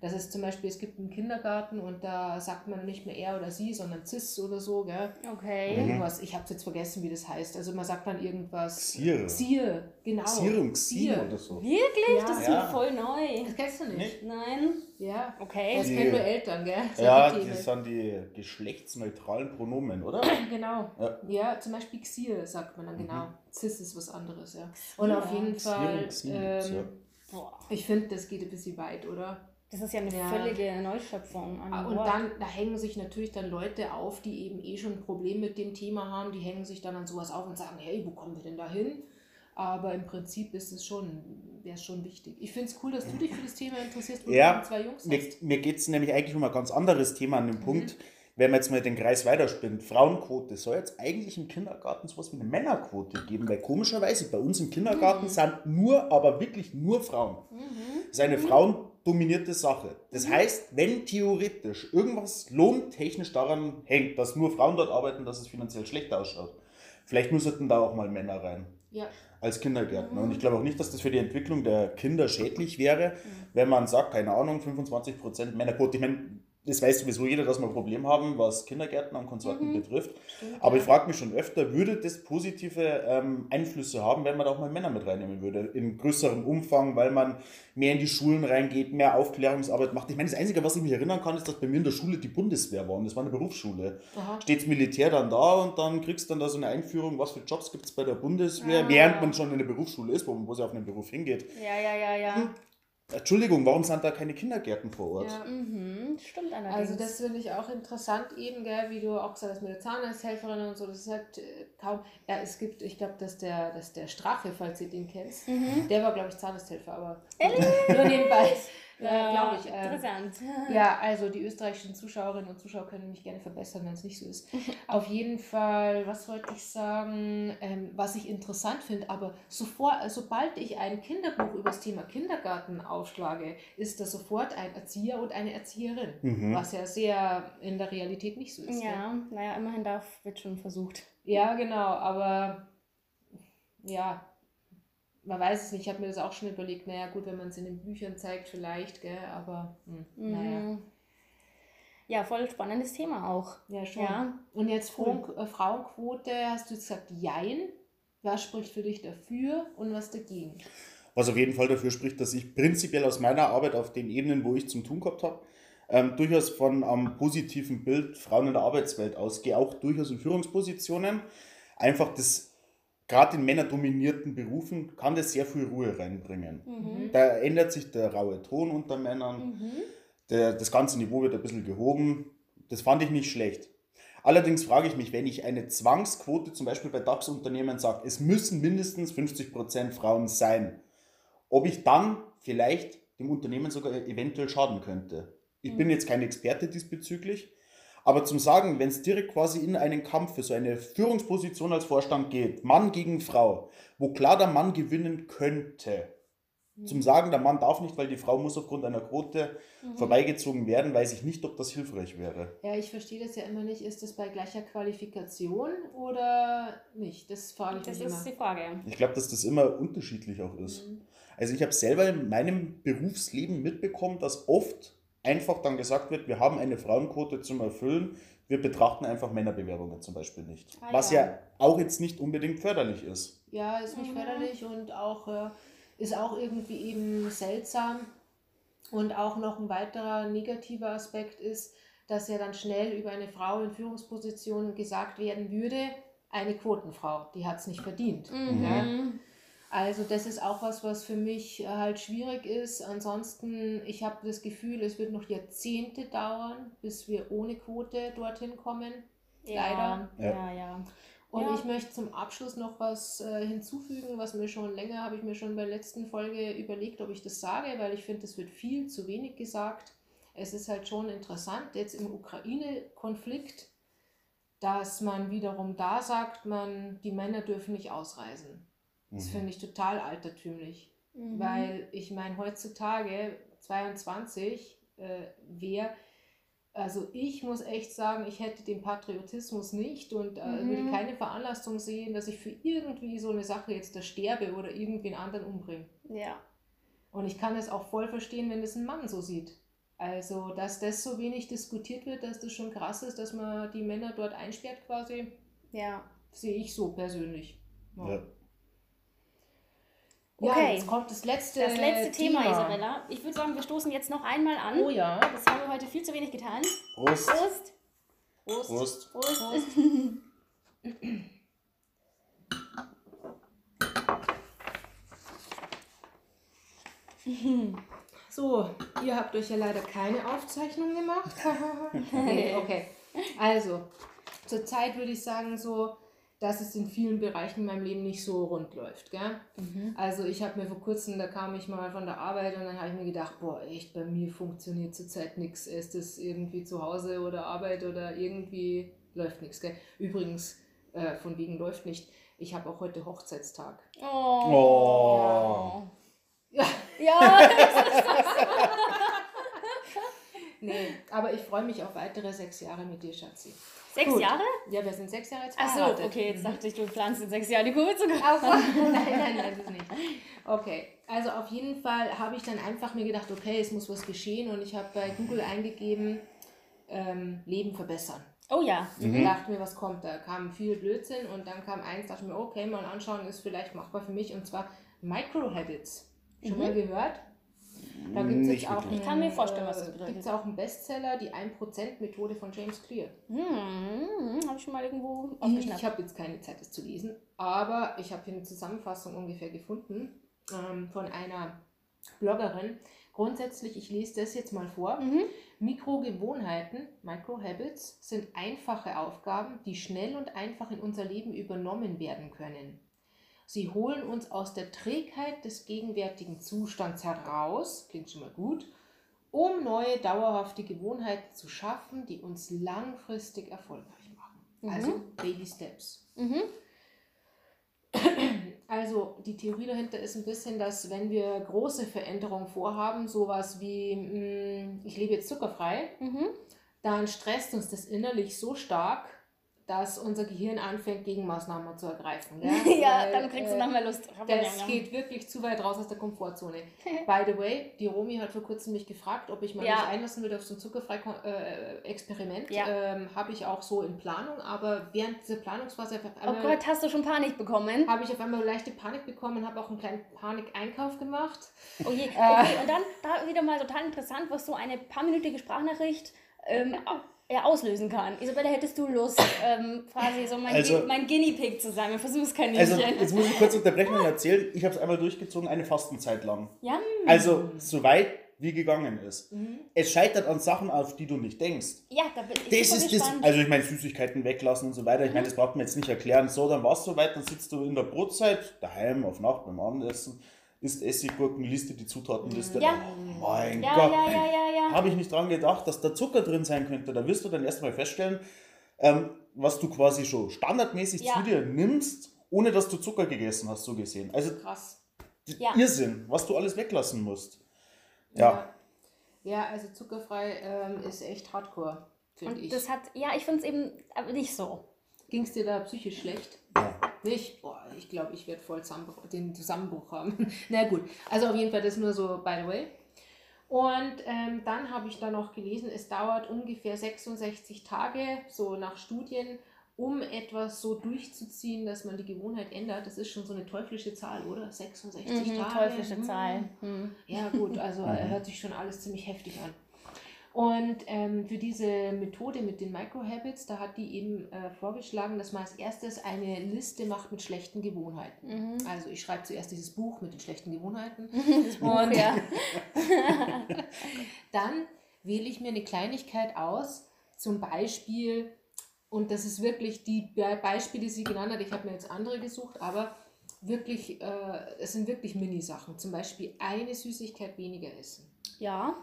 Das ist zum Beispiel, es gibt einen Kindergarten und da sagt man nicht mehr er oder sie, sondern cis oder so, gell? Okay. Irgendwas, ich habe jetzt vergessen, wie das heißt. Also man sagt dann irgendwas. Xier. Xier, genau. Xier und Xier Xier. oder so. Wirklich? Ja. Das ist Ja. mir voll neu. Das kennst du nicht? Nicht? Nein. Ja. Okay. Das Die- kennen nur Eltern, gell? Solche Ja, Themen. das sind die geschlechtsneutralen Pronomen, oder? Genau. Ja. Ja. zum Beispiel Xier sagt man dann Mhm. genau. Cis ist was anderes, ja. Und auf jeden Xier Fall, und Xier ähm, ja. Boah. ich finde, das geht ein bisschen weit, oder? Das ist ja eine Ja. völlige Neuschöpfung an Ah, Und Wort. dann, da hängen sich natürlich dann Leute auf, die eben eh schon ein Problem mit dem Thema haben, die hängen sich dann an sowas auf und sagen, hey, wo kommen wir denn da hin? Aber im Prinzip ist es schon, wäre es schon wichtig. Ich finde es cool, dass du dich für das Thema interessierst, wo Ja, du zwei Jungs Mir, hast. mir geht es nämlich eigentlich um ein ganz anderes Thema an dem Mhm. Punkt, wenn man jetzt mal den Kreis weiterspinnt. Frauenquote soll jetzt eigentlich im Kindergarten sowas wie eine Männerquote geben, weil komischerweise bei uns im Kindergarten sind nur, aber wirklich nur Frauen. Das ist eine frauendominierte Sache. Das heißt, wenn theoretisch irgendwas lohntechnisch daran hängt, dass nur Frauen dort arbeiten, dass es finanziell schlecht ausschaut, vielleicht müssten da auch mal Männer rein Ja, als Kindergärtner. Und ich glaube auch nicht, dass das für die Entwicklung der Kinder schädlich wäre, wenn man sagt, keine Ahnung, 25% Männerquote. Ich meine, das weiß sowieso jeder, dass wir ein Problem haben, was Kindergärtner und Konsorten betrifft. Aber ich frage mich schon öfter, würde das positive ähm, Einflüsse haben, wenn man da auch mal Männer mit reinnehmen würde? In größerem Umfang, weil man mehr in die Schulen reingeht, mehr Aufklärungsarbeit macht. Ich meine, das Einzige, was ich mich erinnern kann, ist, dass bei mir in der Schule die Bundeswehr war und das war eine Berufsschule. Aha. Steht Militär dann da und dann kriegst du dann da so eine Einführung, was für Jobs gibt es bei der Bundeswehr, Ah. während man schon in der Berufsschule ist, wo, wo sie auf einen Beruf hingeht. Ja, ja, ja, ja. Entschuldigung, warum sind da keine Kindergärten vor Ort? ja. Mhm, stimmt allerdings. Also das finde ich auch interessant eben, gell, wie du auch gesagt hast mit der Zahnarzthelferin und so, das ist halt äh, kaum, ja es gibt, ich glaube, dass der, dass der Strache, falls ihr den kennt, der war glaube ich Zahnarzthelfer, aber nur nebenbei, äh, glaube ich. Ähm, Interessant. ja, also die österreichischen Zuschauerinnen und Zuschauer können mich gerne verbessern, wenn es nicht so ist. Auf jeden Fall, was wollte ich sagen, ähm, was ich interessant finde, aber sofort, sobald ich ein Kinderbuch über das Thema Kindergarten aufschlage, ist da sofort ein Erzieher und eine Erzieherin, Mhm. was ja sehr in der Realität nicht so ist. gell? Ja, naja, immerhin darf, wird schon versucht. Ja, genau, aber ja, man weiß es nicht. Ich habe mir das auch schon überlegt, naja, gut, wenn man es in den Büchern zeigt, vielleicht, gell, aber hm, naja. Mhm. ja, voll spannendes Thema auch. Ja, schon. Ja. Und jetzt Frauen, äh, Frauenquote, hast du gesagt, jein. Was spricht für dich dafür und was dagegen? Was auf jeden Fall dafür spricht, dass ich prinzipiell aus meiner Arbeit auf den Ebenen, wo ich zum tun gehabt habe, ähm, durchaus von einem positiven Bild Frauen in der Arbeitswelt ausgehe, auch durchaus in Führungspositionen. Einfach das, gerade in männerdominierten Berufen, kann das sehr viel Ruhe reinbringen. Mhm. Da ändert sich der raue Ton unter Männern, Mhm. der, das ganze Niveau wird ein bisschen gehoben. Das fand ich nicht schlecht. Allerdings frage ich mich, wenn ich eine Zwangsquote zum Beispiel bei DAX-Unternehmen sage, es müssen mindestens 50% Frauen sein, ob ich dann vielleicht dem Unternehmen sogar eventuell schaden könnte. Ich bin jetzt kein Experte diesbezüglich, aber zum Sagen, wenn es direkt quasi in einen Kampf für so eine Führungsposition als Vorstand geht, Mann gegen Frau, wo klar der Mann gewinnen könnte, zum Sagen, der Mann darf nicht, weil die Frau muss aufgrund einer Quote vorbeigezogen werden, weiß ich nicht, ob das hilfreich wäre. Ja, ich verstehe das ja immer nicht. Ist das bei gleicher Qualifikation oder nicht? Das frage ich Das mich ist immer. die Frage. Ich glaube, dass das immer unterschiedlich auch ist. Also ich habe selber in meinem Berufsleben mitbekommen, dass oft einfach dann gesagt wird, wir haben eine Frauenquote zum Erfüllen, wir betrachten einfach Männerbewerbungen zum Beispiel nicht. Ah, Was ja. ja auch jetzt nicht unbedingt förderlich ist. Ja, ist nicht Mhm. förderlich und auch äh, ist auch irgendwie eben seltsam. Und auch noch ein weiterer negativer Aspekt ist, dass ja dann schnell über eine Frau in Führungspositionen gesagt werden würde, eine Quotenfrau, die hat es nicht verdient. Ja? Also das ist auch was, was für mich äh, halt schwierig ist. Ansonsten, ich habe das Gefühl, es wird noch Jahrzehnte dauern, bis wir ohne Quote dorthin kommen. Leider. Ja, ja. ja. Und Ja. ich möchte zum Abschluss noch was äh, hinzufügen, was mir schon länger, habe ich mir schon bei der letzten Folge überlegt, ob ich das sage, weil ich finde, es wird viel zu wenig gesagt. Es ist halt schon interessant, jetzt im Ukraine-Konflikt, dass man wiederum da sagt, man, die Männer dürfen nicht ausreisen. Das Mhm. finde ich total altertümlich. Mhm. Weil ich meine, heutzutage, 22, äh, wer, also ich muss echt sagen, ich hätte den Patriotismus nicht und äh, Mhm. würde keine Veranlassung sehen, dass ich für irgendwie so eine Sache jetzt da sterbe oder irgendwen anderen umbringe. Ja. Und ich kann es auch voll verstehen, wenn das ein Mann so sieht. Also, dass das so wenig diskutiert wird, dass das schon krass ist, dass man die Männer dort einsperrt quasi, Ja. sehe ich so persönlich. Ja. Ja, Okay. jetzt kommt das letzte, Das letzte Thema, Isabella. Ich würde sagen, wir stoßen jetzt noch einmal an. Oh ja. Das haben wir heute viel zu wenig getan. Prost. Prost. Prost. Prost. Prost. So, ihr habt euch ja leider keine Aufzeichnung gemacht. nee, okay. Also, zurzeit würde ich sagen so, dass es in vielen Bereichen in meinem Leben nicht so rund läuft. Gell? Also ich habe mir vor kurzem, da kam ich mal von der Arbeit und dann habe ich mir gedacht, boah, echt, bei mir funktioniert zurzeit nichts. Ist das irgendwie zu Hause oder Arbeit oder irgendwie läuft nichts. Übrigens, äh, von wegen läuft nicht. Ich habe auch heute Hochzeitstag. Oh. Oh. Ja. Ja. Nee, aber ich freue mich auf weitere sechs Jahre mit dir, Schatzi. Sechs Gut. Jahre? Ja, wir sind sechs Jahre jetzt Ach so, okay, jetzt dachte ich, du planst in sechs Jahren die Kurve zu kommen. Ach so. nein, nein, nein, das nicht. Okay, also auf jeden Fall habe ich dann einfach mir gedacht, okay, es muss was geschehen und ich habe bei Google eingegeben, ähm, Leben verbessern. Oh ja. Ich dachte mir, was kommt da? Kam viel Blödsinn und dann kam eins, dachte ich mir, okay, mal anschauen, ist vielleicht machbar für mich und zwar Microhabits. Schon mal gehört? Da gibt es Nicht jetzt auch. Ich kann mir vorstellen, was das äh, bedeutet. gibt's auch einen Bestseller, die 1%-Methode von James Clear. Hm, habe ich schon mal irgendwo Ich aufgeschnappt. habe jetzt keine Zeit, das zu lesen, aber ich habe hier eine Zusammenfassung ungefähr gefunden ähm, von einer Bloggerin. Grundsätzlich, ich lese das jetzt mal vor. Mhm. Mikrogewohnheiten, Microhabits, sind einfache Aufgaben, die schnell und einfach in unser Leben übernommen werden können. Sie holen uns aus der Trägheit des gegenwärtigen Zustands heraus, klingt schon mal gut, um neue dauerhafte Gewohnheiten zu schaffen, die uns langfristig erfolgreich machen. Also Baby Steps. Mhm. Also die Theorie dahinter ist ein bisschen, dass wenn wir große Veränderungen vorhaben, sowas wie mh, ich lebe jetzt zuckerfrei, Mhm. dann stresst uns das innerlich so stark, dass unser Gehirn anfängt, Gegenmaßnahmen zu ergreifen. Ja, ja Weil, dann kriegst du äh, nochmal Lust. Das geht wirklich zu weit raus aus der Komfortzone. By the way, die Romi hat vor kurzem mich gefragt, ob ich mal ja. mich einlassen würde auf so ein Zuckerfrei-Experiment. Äh, ja. Ähm, habe ich auch so in Planung, aber während dieser Planungsphase... Oh einmal, oh Gott, hast du schon Panik bekommen? Habe ich auf einmal leichte Panik bekommen, habe auch einen kleinen Panikeinkauf gemacht. Oh je, okay, und dann da wieder mal total interessant, was so eine paarminütige Sprachnachricht ähm, ja, auslösen kann. Isabella, hättest du Lust, ähm, quasi so mein, also, mein Guinea Pig zu sein? Versuch es kein Also, jetzt muss ich kurz unterbrechen und erzählen. Ich habe es einmal durchgezogen, eine Fastenzeit lang. Ja. Also, soweit wie gegangen ist. Mhm. Es scheitert an Sachen, auf die du nicht denkst. Ja, da bin ich das ist das, Also ich meine, Süßigkeiten weglassen und so weiter. Ich meine, das braucht man jetzt nicht erklären. So, dann war es soweit, dann sitzt du in der Brotzeit, daheim, auf Nacht beim Abendessen isst Essiggurken, liest dir die Zutatenliste. Ja. Oh mein ja, Gott. Ja, ja, ja, ja. Habe ich nicht dran gedacht, dass da Zucker drin sein könnte. Da wirst du dann erstmal feststellen, ähm, was du quasi schon standardmäßig ja. zu dir nimmst, ohne dass du Zucker gegessen hast, so gesehen. Also krass. Ja. Irrsinn, was du alles weglassen musst. Ja. Ja, also zuckerfrei ähm, ist echt hardcore, finde ich. Das hat, ja, ich finde es eben aber nicht so. Ging es dir da psychisch schlecht? Ja. Nicht? Boah, ich glaube, ich werde voll den Zusammenbruch haben. Na gut, also auf jeden Fall das nur so by the way. Und ähm, dann habe ich da noch gelesen, es dauert ungefähr 66 Tage, so nach Studien, um etwas so durchzuziehen, dass man die Gewohnheit ändert. Das ist schon so eine teuflische Zahl, oder? 66 mhm, Tage. Teuflische hm. Zahl. Hm. Ja, gut, also äh, hört sich schon alles ziemlich heftig an. Und ähm, für diese Methode mit den Microhabits, da hat die eben äh, vorgeschlagen, dass man als erstes eine Liste macht mit schlechten Gewohnheiten. Mhm. Also ich schreibe zuerst dieses Buch mit den schlechten Gewohnheiten. Und ja. dann wähle ich mir eine Kleinigkeit aus, zum Beispiel, und das ist wirklich die Beispiele, die sie genannt hat, ich habe mir jetzt andere gesucht, aber wirklich, äh, es sind wirklich Mini-Sachen. Zum Beispiel eine Süßigkeit weniger essen. Ja.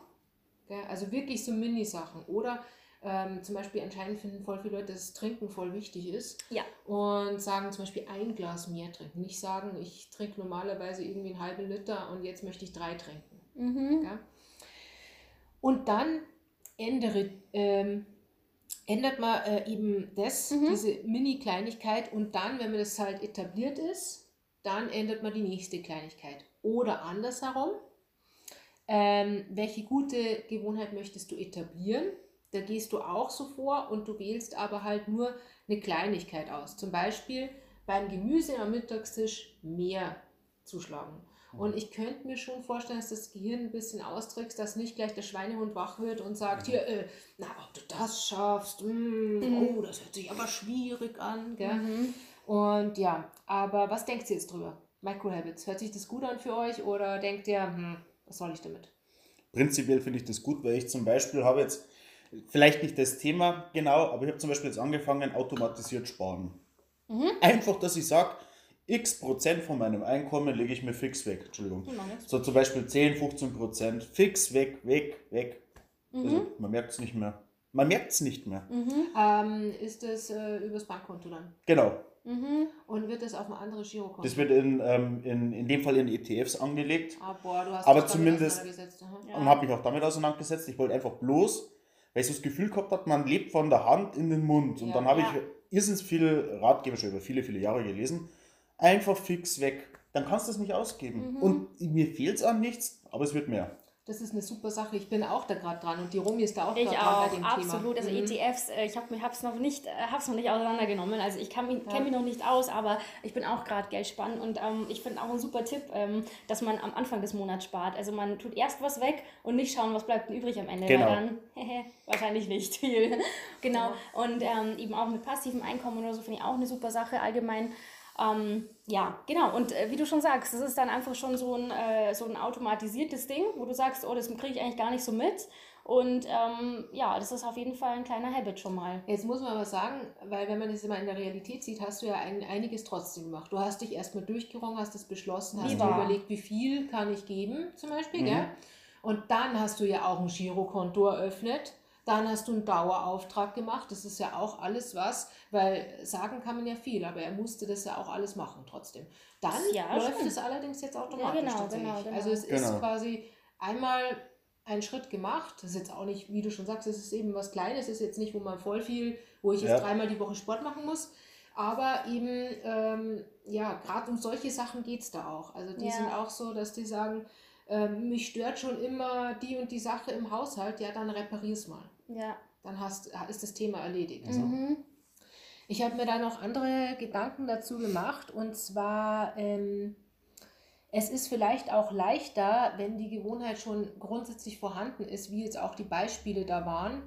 Gell? Also wirklich so Mini-Sachen. Oder ähm, zum Beispiel anscheinend finden voll viele Leute, dass Trinken voll wichtig ist. Ja. Und sagen zum Beispiel ein Glas mehr trinken. Nicht sagen, ich trinke normalerweise irgendwie einen halben Liter und jetzt möchte ich drei trinken. Mhm. Und dann ändere, ähm, ändert man äh, eben das, mhm. diese Mini-Kleinigkeit und dann, wenn man das halt etabliert ist, dann ändert man die nächste Kleinigkeit. Oder andersherum, ähm, welche gute Gewohnheit möchtest du etablieren? Da gehst du auch so vor und du wählst aber halt nur eine Kleinigkeit aus. Zum Beispiel beim Gemüse am Mittagstisch mehr zuschlagen. Mhm. Und ich könnte mir schon vorstellen, dass das Gehirn ein bisschen austrickst, dass nicht gleich der Schweinehund wach wird und sagt, mhm. hier, äh, na, ob du das schaffst, mm, mhm. oh, das hört sich aber schwierig an. Gell? Mhm. Und ja, aber was denkt ihr jetzt drüber? Microhabits, hört sich das gut an für euch oder denkt ihr, hm, was soll ich damit? Prinzipiell finde ich das gut, weil ich zum Beispiel habe jetzt, vielleicht nicht das Thema genau, aber ich habe zum Beispiel jetzt angefangen, automatisiert sparen. Mhm. Einfach, dass ich sage, x Prozent von meinem Einkommen lege ich mir fix weg. Entschuldigung. So zum Beispiel 10, 15 Prozent fix weg, weg, weg. Mhm. Also man merkt es nicht mehr. Man merkt es nicht mehr. Mhm. Ähm, ist das äh, übers Bankkonto dann? Genau. Mhm. Und wird das auf ein anderes Girokonto? Das wird in, ähm, in, in dem Fall in ETFs angelegt. Ah, boah, du hast aber dich zumindest ja. und habe mich auch damit auseinandergesetzt. Ich wollte einfach bloß, weil ich so das Gefühl gehabt habe, man lebt von der Hand in den Mund. Und ja, dann habe ja. ich irrsinnig viele Ratgeber schon über viele, viele Jahre gelesen. Einfach fix weg. Dann kannst du es nicht ausgeben. Mhm. Und mir fehlt es an nichts, aber es wird mehr. Das ist eine super Sache. Ich bin auch da gerade dran und die Romy ist da auch gerade dran bei dem absolut. Thema. Absolut. Also mhm. ETFs, äh, ich habe es noch nicht, äh, hab's noch nicht auseinandergenommen. Also ich kenne ja. mich noch nicht aus, aber ich bin auch gerade Geld spannend und ähm, ich finde auch ein super Tipp, ähm, dass man am Anfang des Monats spart. Also man tut erst was weg und nicht schauen, was bleibt denn übrig am Ende. Genau. Weil dann wahrscheinlich nicht viel. genau. Ja. Und ähm, eben auch mit passivem Einkommen oder so finde ich auch eine super Sache allgemein. Ähm, ja, genau. Und äh, wie du schon sagst, das ist dann einfach schon so ein, äh, so ein automatisiertes Ding, wo du sagst, oh, das kriege ich eigentlich gar nicht so mit. Und ähm, ja, das ist auf jeden Fall ein kleiner Habit schon mal. Jetzt muss man aber sagen, weil wenn man das immer in der Realität sieht, hast du ja ein, einiges trotzdem gemacht. Du hast dich erstmal durchgerungen, hast das beschlossen, hast dir überlegt, wie viel kann ich geben, zum Beispiel, mhm. gell? Und dann hast du ja auch ein Girokonto eröffnet dann hast du einen Dauerauftrag gemacht. Das ist ja auch alles was, weil sagen kann man ja viel, aber er musste das ja auch alles machen trotzdem. Dann ja, läuft es allerdings jetzt automatisch ja, genau, tatsächlich. Genau, genau. Also es genau. ist quasi einmal einen Schritt gemacht. Das ist jetzt auch nicht, wie du schon sagst, es ist eben was Kleines, es ist jetzt nicht, wo man voll viel, wo ich jetzt Ja. dreimal die Woche Sport machen muss. Aber eben, ähm, ja, gerade um solche Sachen geht es da auch. Also die Ja. sind auch so, dass die sagen, ähm, mich stört schon immer die und die Sache im Haushalt, ja, dann reparier's mal. Ja. Dann hast, ist das Thema erledigt. Mhm. Ich habe mir da noch andere Gedanken dazu gemacht und zwar, ähm, es ist vielleicht auch leichter, wenn die Gewohnheit schon grundsätzlich vorhanden ist, wie jetzt auch die Beispiele da waren.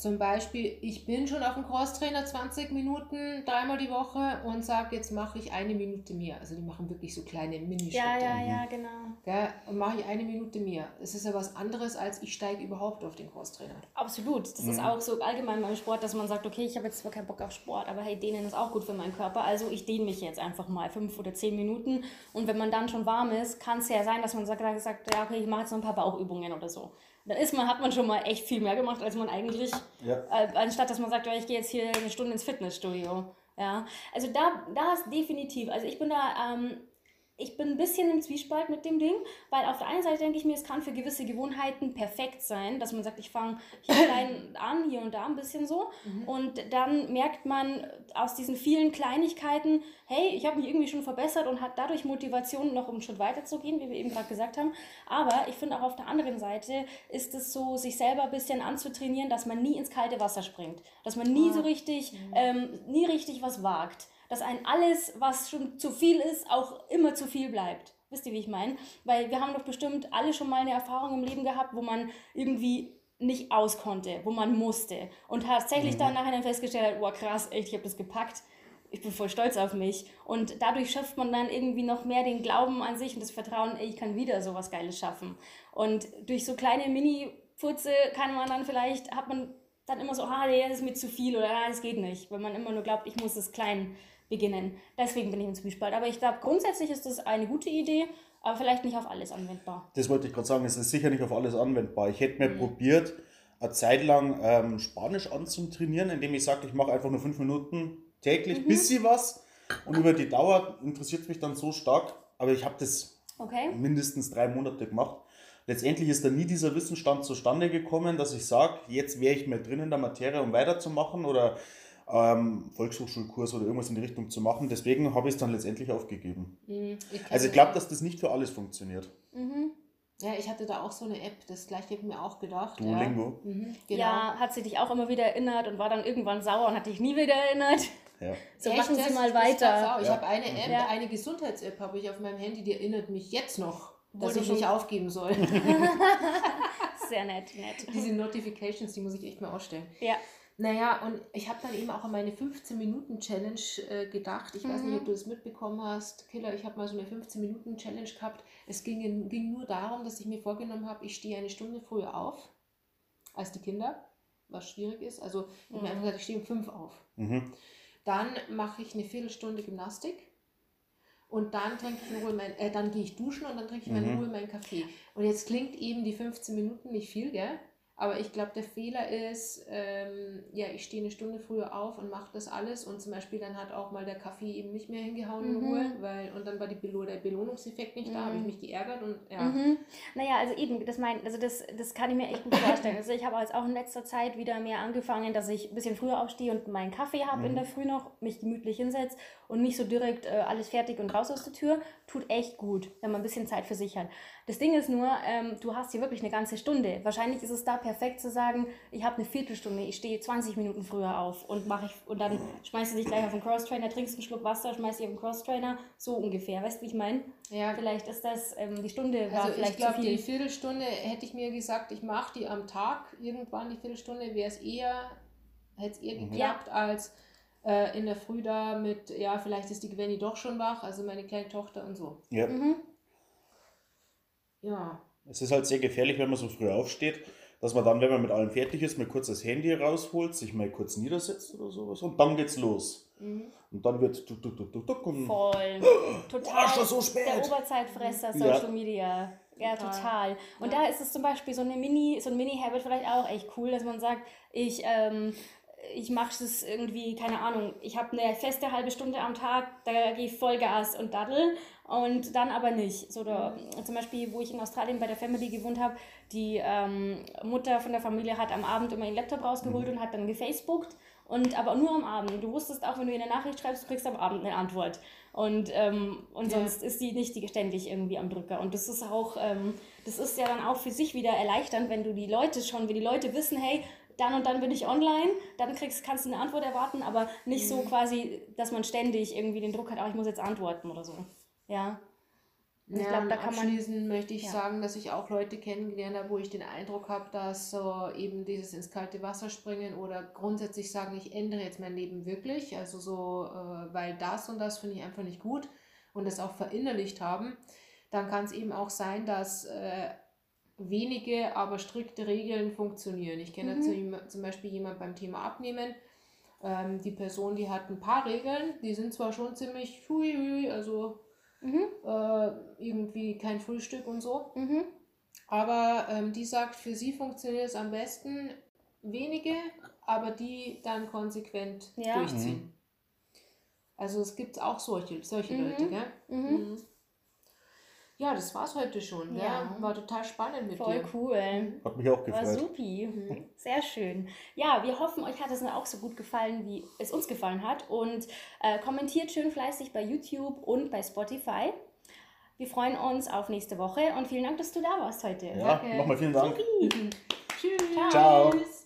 Zum Beispiel, ich bin schon auf dem Crosstrainer 20 Minuten dreimal die Woche und sage, jetzt mache ich eine Minute mehr. Also die machen wirklich so kleine Minischritte. Ja, ja, ja, genau. Gell? Und mache ich eine Minute mehr. Es ist ja was anderes, als ich steige überhaupt auf den Crosstrainer. Absolut. Das ist auch so allgemein beim Sport, dass man sagt, okay, ich habe jetzt zwar keinen Bock auf Sport, aber hey, dehnen ist auch gut für meinen Körper. Also ich dehne mich jetzt einfach mal fünf oder zehn Minuten. Und wenn man dann schon warm ist, kann es ja sein, dass man sagt, sagt ja, okay, ich mache jetzt noch ein paar Bauchübungen oder so. Dann ist man, hat man schon mal echt viel mehr gemacht, als man eigentlich, Ja. äh, anstatt dass man sagt, ja, ich gehe jetzt hier eine Stunde ins Fitnessstudio. Ja, also da, da ist definitiv, also ich bin da, ähm, ich bin ein bisschen im Zwiespalt mit dem Ding, weil auf der einen Seite denke ich mir, es kann für gewisse Gewohnheiten perfekt sein, dass man sagt, ich fange hier klein an, hier und da ein bisschen so. Und dann merkt man aus diesen vielen Kleinigkeiten, hey, ich habe mich irgendwie schon verbessert und hat dadurch Motivation, noch einen Schritt weiter zu gehen, wie wir eben gerade gesagt haben. Aber ich finde auch auf der anderen Seite ist es so, sich selber ein bisschen anzutrainieren, dass man nie ins kalte Wasser springt. Dass man nie so richtig, ähm, nie richtig was wagt dass ein alles, was schon zu viel ist, auch immer zu viel bleibt. Wisst ihr, wie ich meine? Weil wir haben doch bestimmt alle schon mal eine Erfahrung im Leben gehabt, wo man irgendwie nicht aus konnte, wo man musste. Und tatsächlich dann nachher dann festgestellt hat, oh krass, echt, ich habe das gepackt. Ich bin voll stolz auf mich. Und dadurch schöpft man dann irgendwie noch mehr den Glauben an sich und das Vertrauen, ey, ich kann wieder sowas Geiles schaffen. Und durch so kleine Mini-Putze kann man dann vielleicht, hat man dann immer so, ah, nee, das ist mir zu viel oder ah, das geht nicht. Weil man immer nur glaubt, ich muss es klein beginnen. Deswegen bin ich im Zwiespalt. Aber ich glaube, grundsätzlich ist das eine gute Idee, aber vielleicht nicht auf alles anwendbar. Das wollte ich gerade sagen, es ist sicher nicht auf alles anwendbar. Ich hätte mir probiert, eine Zeit lang ähm, Spanisch anzutrainieren, indem ich sage, ich mache einfach nur fünf Minuten täglich, bisschen was. Und über die Dauer interessiert es mich dann so stark. Aber ich habe das Okay? mindestens drei Monate gemacht. Letztendlich ist da nie dieser Wissensstand zustande gekommen, dass ich sage, jetzt wäre ich mehr drin in der Materie, um weiterzumachen oder ähm, Volkshochschulkurs oder irgendwas in die Richtung zu machen. Deswegen habe ich es dann letztendlich aufgegeben. Ich Also ich glaube, dass das nicht für alles funktioniert. Ja, ich hatte da auch so eine App, das gleiche habe ich mir auch gedacht. Duolingo. Ja, mhm, genau. Ja, hat sie dich auch immer wieder erinnert und war dann irgendwann sauer und hat dich nie wieder erinnert. Ja. So Echt, machen Sie mal weiter. Ich Ja. habe eine App, Ja. eine Gesundheits-App habe ich auf meinem Handy, die erinnert mich jetzt noch, dass du ich nicht aufgeben soll. Sehr nett, nett. Diese Notifications, die muss ich echt mal ausstellen. Ja. Naja, und ich habe dann eben auch an meine 15-Minuten-Challenge äh, gedacht. Ich weiß nicht, ob du das mitbekommen hast. Killer, ich habe mal so eine 15-Minuten-Challenge gehabt. Es ging, in, ging nur darum, dass ich mir vorgenommen habe, ich stehe eine Stunde früher auf als die Kinder, was schwierig ist. Also ich habe mir einfach gesagt, ich stehe um fünf auf. Mhm. Dann mache ich eine Viertelstunde Gymnastik. Und dann trinke ich in Ruhe mein, äh, dann gehe ich duschen und dann trinke ich in Mhm. Ruhe meinen Kaffee. Und jetzt klingt eben die 15 Minuten nicht viel, gell? Aber ich glaube, der Fehler ist, ähm, ja, ich stehe eine Stunde früher auf und mache das alles und zum Beispiel dann hat auch mal der Kaffee eben nicht mehr hingehauen in Mhm. Ruhe, weil und dann war die Belo der Belohnungseffekt nicht da, habe ich mich geärgert und ja. Mhm. Naja, also eben, das, mein, also das, das kann ich mir echt gut vorstellen. Also ich habe jetzt auch in letzter Zeit wieder mehr angefangen, dass ich ein bisschen früher aufstehe und meinen Kaffee habe in der Früh noch, mich gemütlich hinsetze und nicht so direkt äh, alles fertig und raus aus der Tür. Tut echt gut, wenn man ein bisschen Zeit für sich hat. Das Ding ist nur, ähm, du hast hier wirklich eine ganze Stunde. Wahrscheinlich ist es da perfekt zu sagen, ich habe eine Viertelstunde, ich stehe 20 Minuten früher auf und mache ich und dann schmeißt du dich gleich auf den Crosstrainer, trinkst einen Schluck Wasser, schmeißt dich auf den Crosstrainer, so ungefähr. Weißt du, wie ich meine? Ja, Vielleicht ist das, ähm, die Stunde war Also ich vielleicht glaube, zu die viel. Viertelstunde hätte ich mir gesagt, ich mache die am Tag, irgendwann die Viertelstunde, wäre es eher, hätte es eher geklappt, als äh, in der Früh da mit, ja, vielleicht ist die Gwenny doch schon wach, also meine kleine Tochter und so. Ja. Mhm. Ja. Es ist halt sehr gefährlich, wenn man so früh aufsteht, dass man dann, wenn man mit allem fertig ist, mal kurz das Handy rausholt, sich mal kurz niedersetzt oder sowas und dann geht's los. Und dann wird tuk, tuk, tuk, tuk, tuk und Voll. Total. Oh, schon so spät. Der Oberzeitfresser Ja. Social Media. Ja, Total. total. Und Ja. da ist es zum Beispiel so eine Mini, so ein Mini-Habit vielleicht auch echt cool, dass man sagt, ich ähm, ich mache es irgendwie, keine Ahnung, ich habe eine feste halbe Stunde am Tag, da gehe ich Vollgas und daddel und dann aber nicht. So, da, zum Beispiel, wo ich in Australien bei der Family gewohnt habe, die ähm, Mutter von der Familie hat am Abend immer ihren Laptop rausgeholt und hat dann gefacebookt. Und aber nur am Abend. Du wusstest auch, wenn du ihr eine Nachricht schreibst, du kriegst am Abend eine Antwort. Und, ähm, und Ja. sonst ist die nicht die ständig irgendwie am Drücker. Und das ist auch, ähm, das ist ja dann auch für sich wieder erleichternd, wenn du die Leute schon, wenn die Leute wissen, hey, dann und dann bin ich online, dann kriegst, kannst du eine Antwort erwarten, aber nicht so quasi, dass man ständig irgendwie den Druck hat, oh, ich muss jetzt antworten oder so. Ja. Und ich Ja, glaube, da kann man. abschließend möchte ich ja. sagen, dass ich auch Leute kennengelernt habe, wo ich den Eindruck habe, dass so eben dieses ins kalte Wasser springen oder grundsätzlich sagen, ich ändere jetzt mein Leben wirklich, also so, äh, weil das und das finde ich einfach nicht gut und das auch verinnerlicht haben, dann kann es eben auch sein, dass äh, wenige, aber strikte Regeln funktionieren. Ich kenne Mhm. zum, Beispiel jemand beim Thema Abnehmen, ähm, die Person, die hat ein paar Regeln, die sind zwar schon ziemlich, hui, hui, also Mhm, äh, irgendwie kein Frühstück und so. mhm, Aber ähm, die sagt, für sie funktioniert es am besten wenige, aber die dann konsequent Ja. durchziehen. Also es gibt auch solche, solche Mhm. Leute, gell? Ja, das war's heute schon. Ja. Ja. War total spannend mit Voll dir. cool. Hat mich auch War gefreut. supi. Mhm. Sehr schön. Ja, wir hoffen, euch hat es auch so gut gefallen, wie es uns gefallen hat. Und äh, kommentiert schön fleißig bei YouTube und bei Spotify. Wir freuen uns auf nächste Woche und vielen Dank, dass du da warst heute. Ja, nochmal vielen Dank. Supi. Tschüss. Ciao. Tschüss.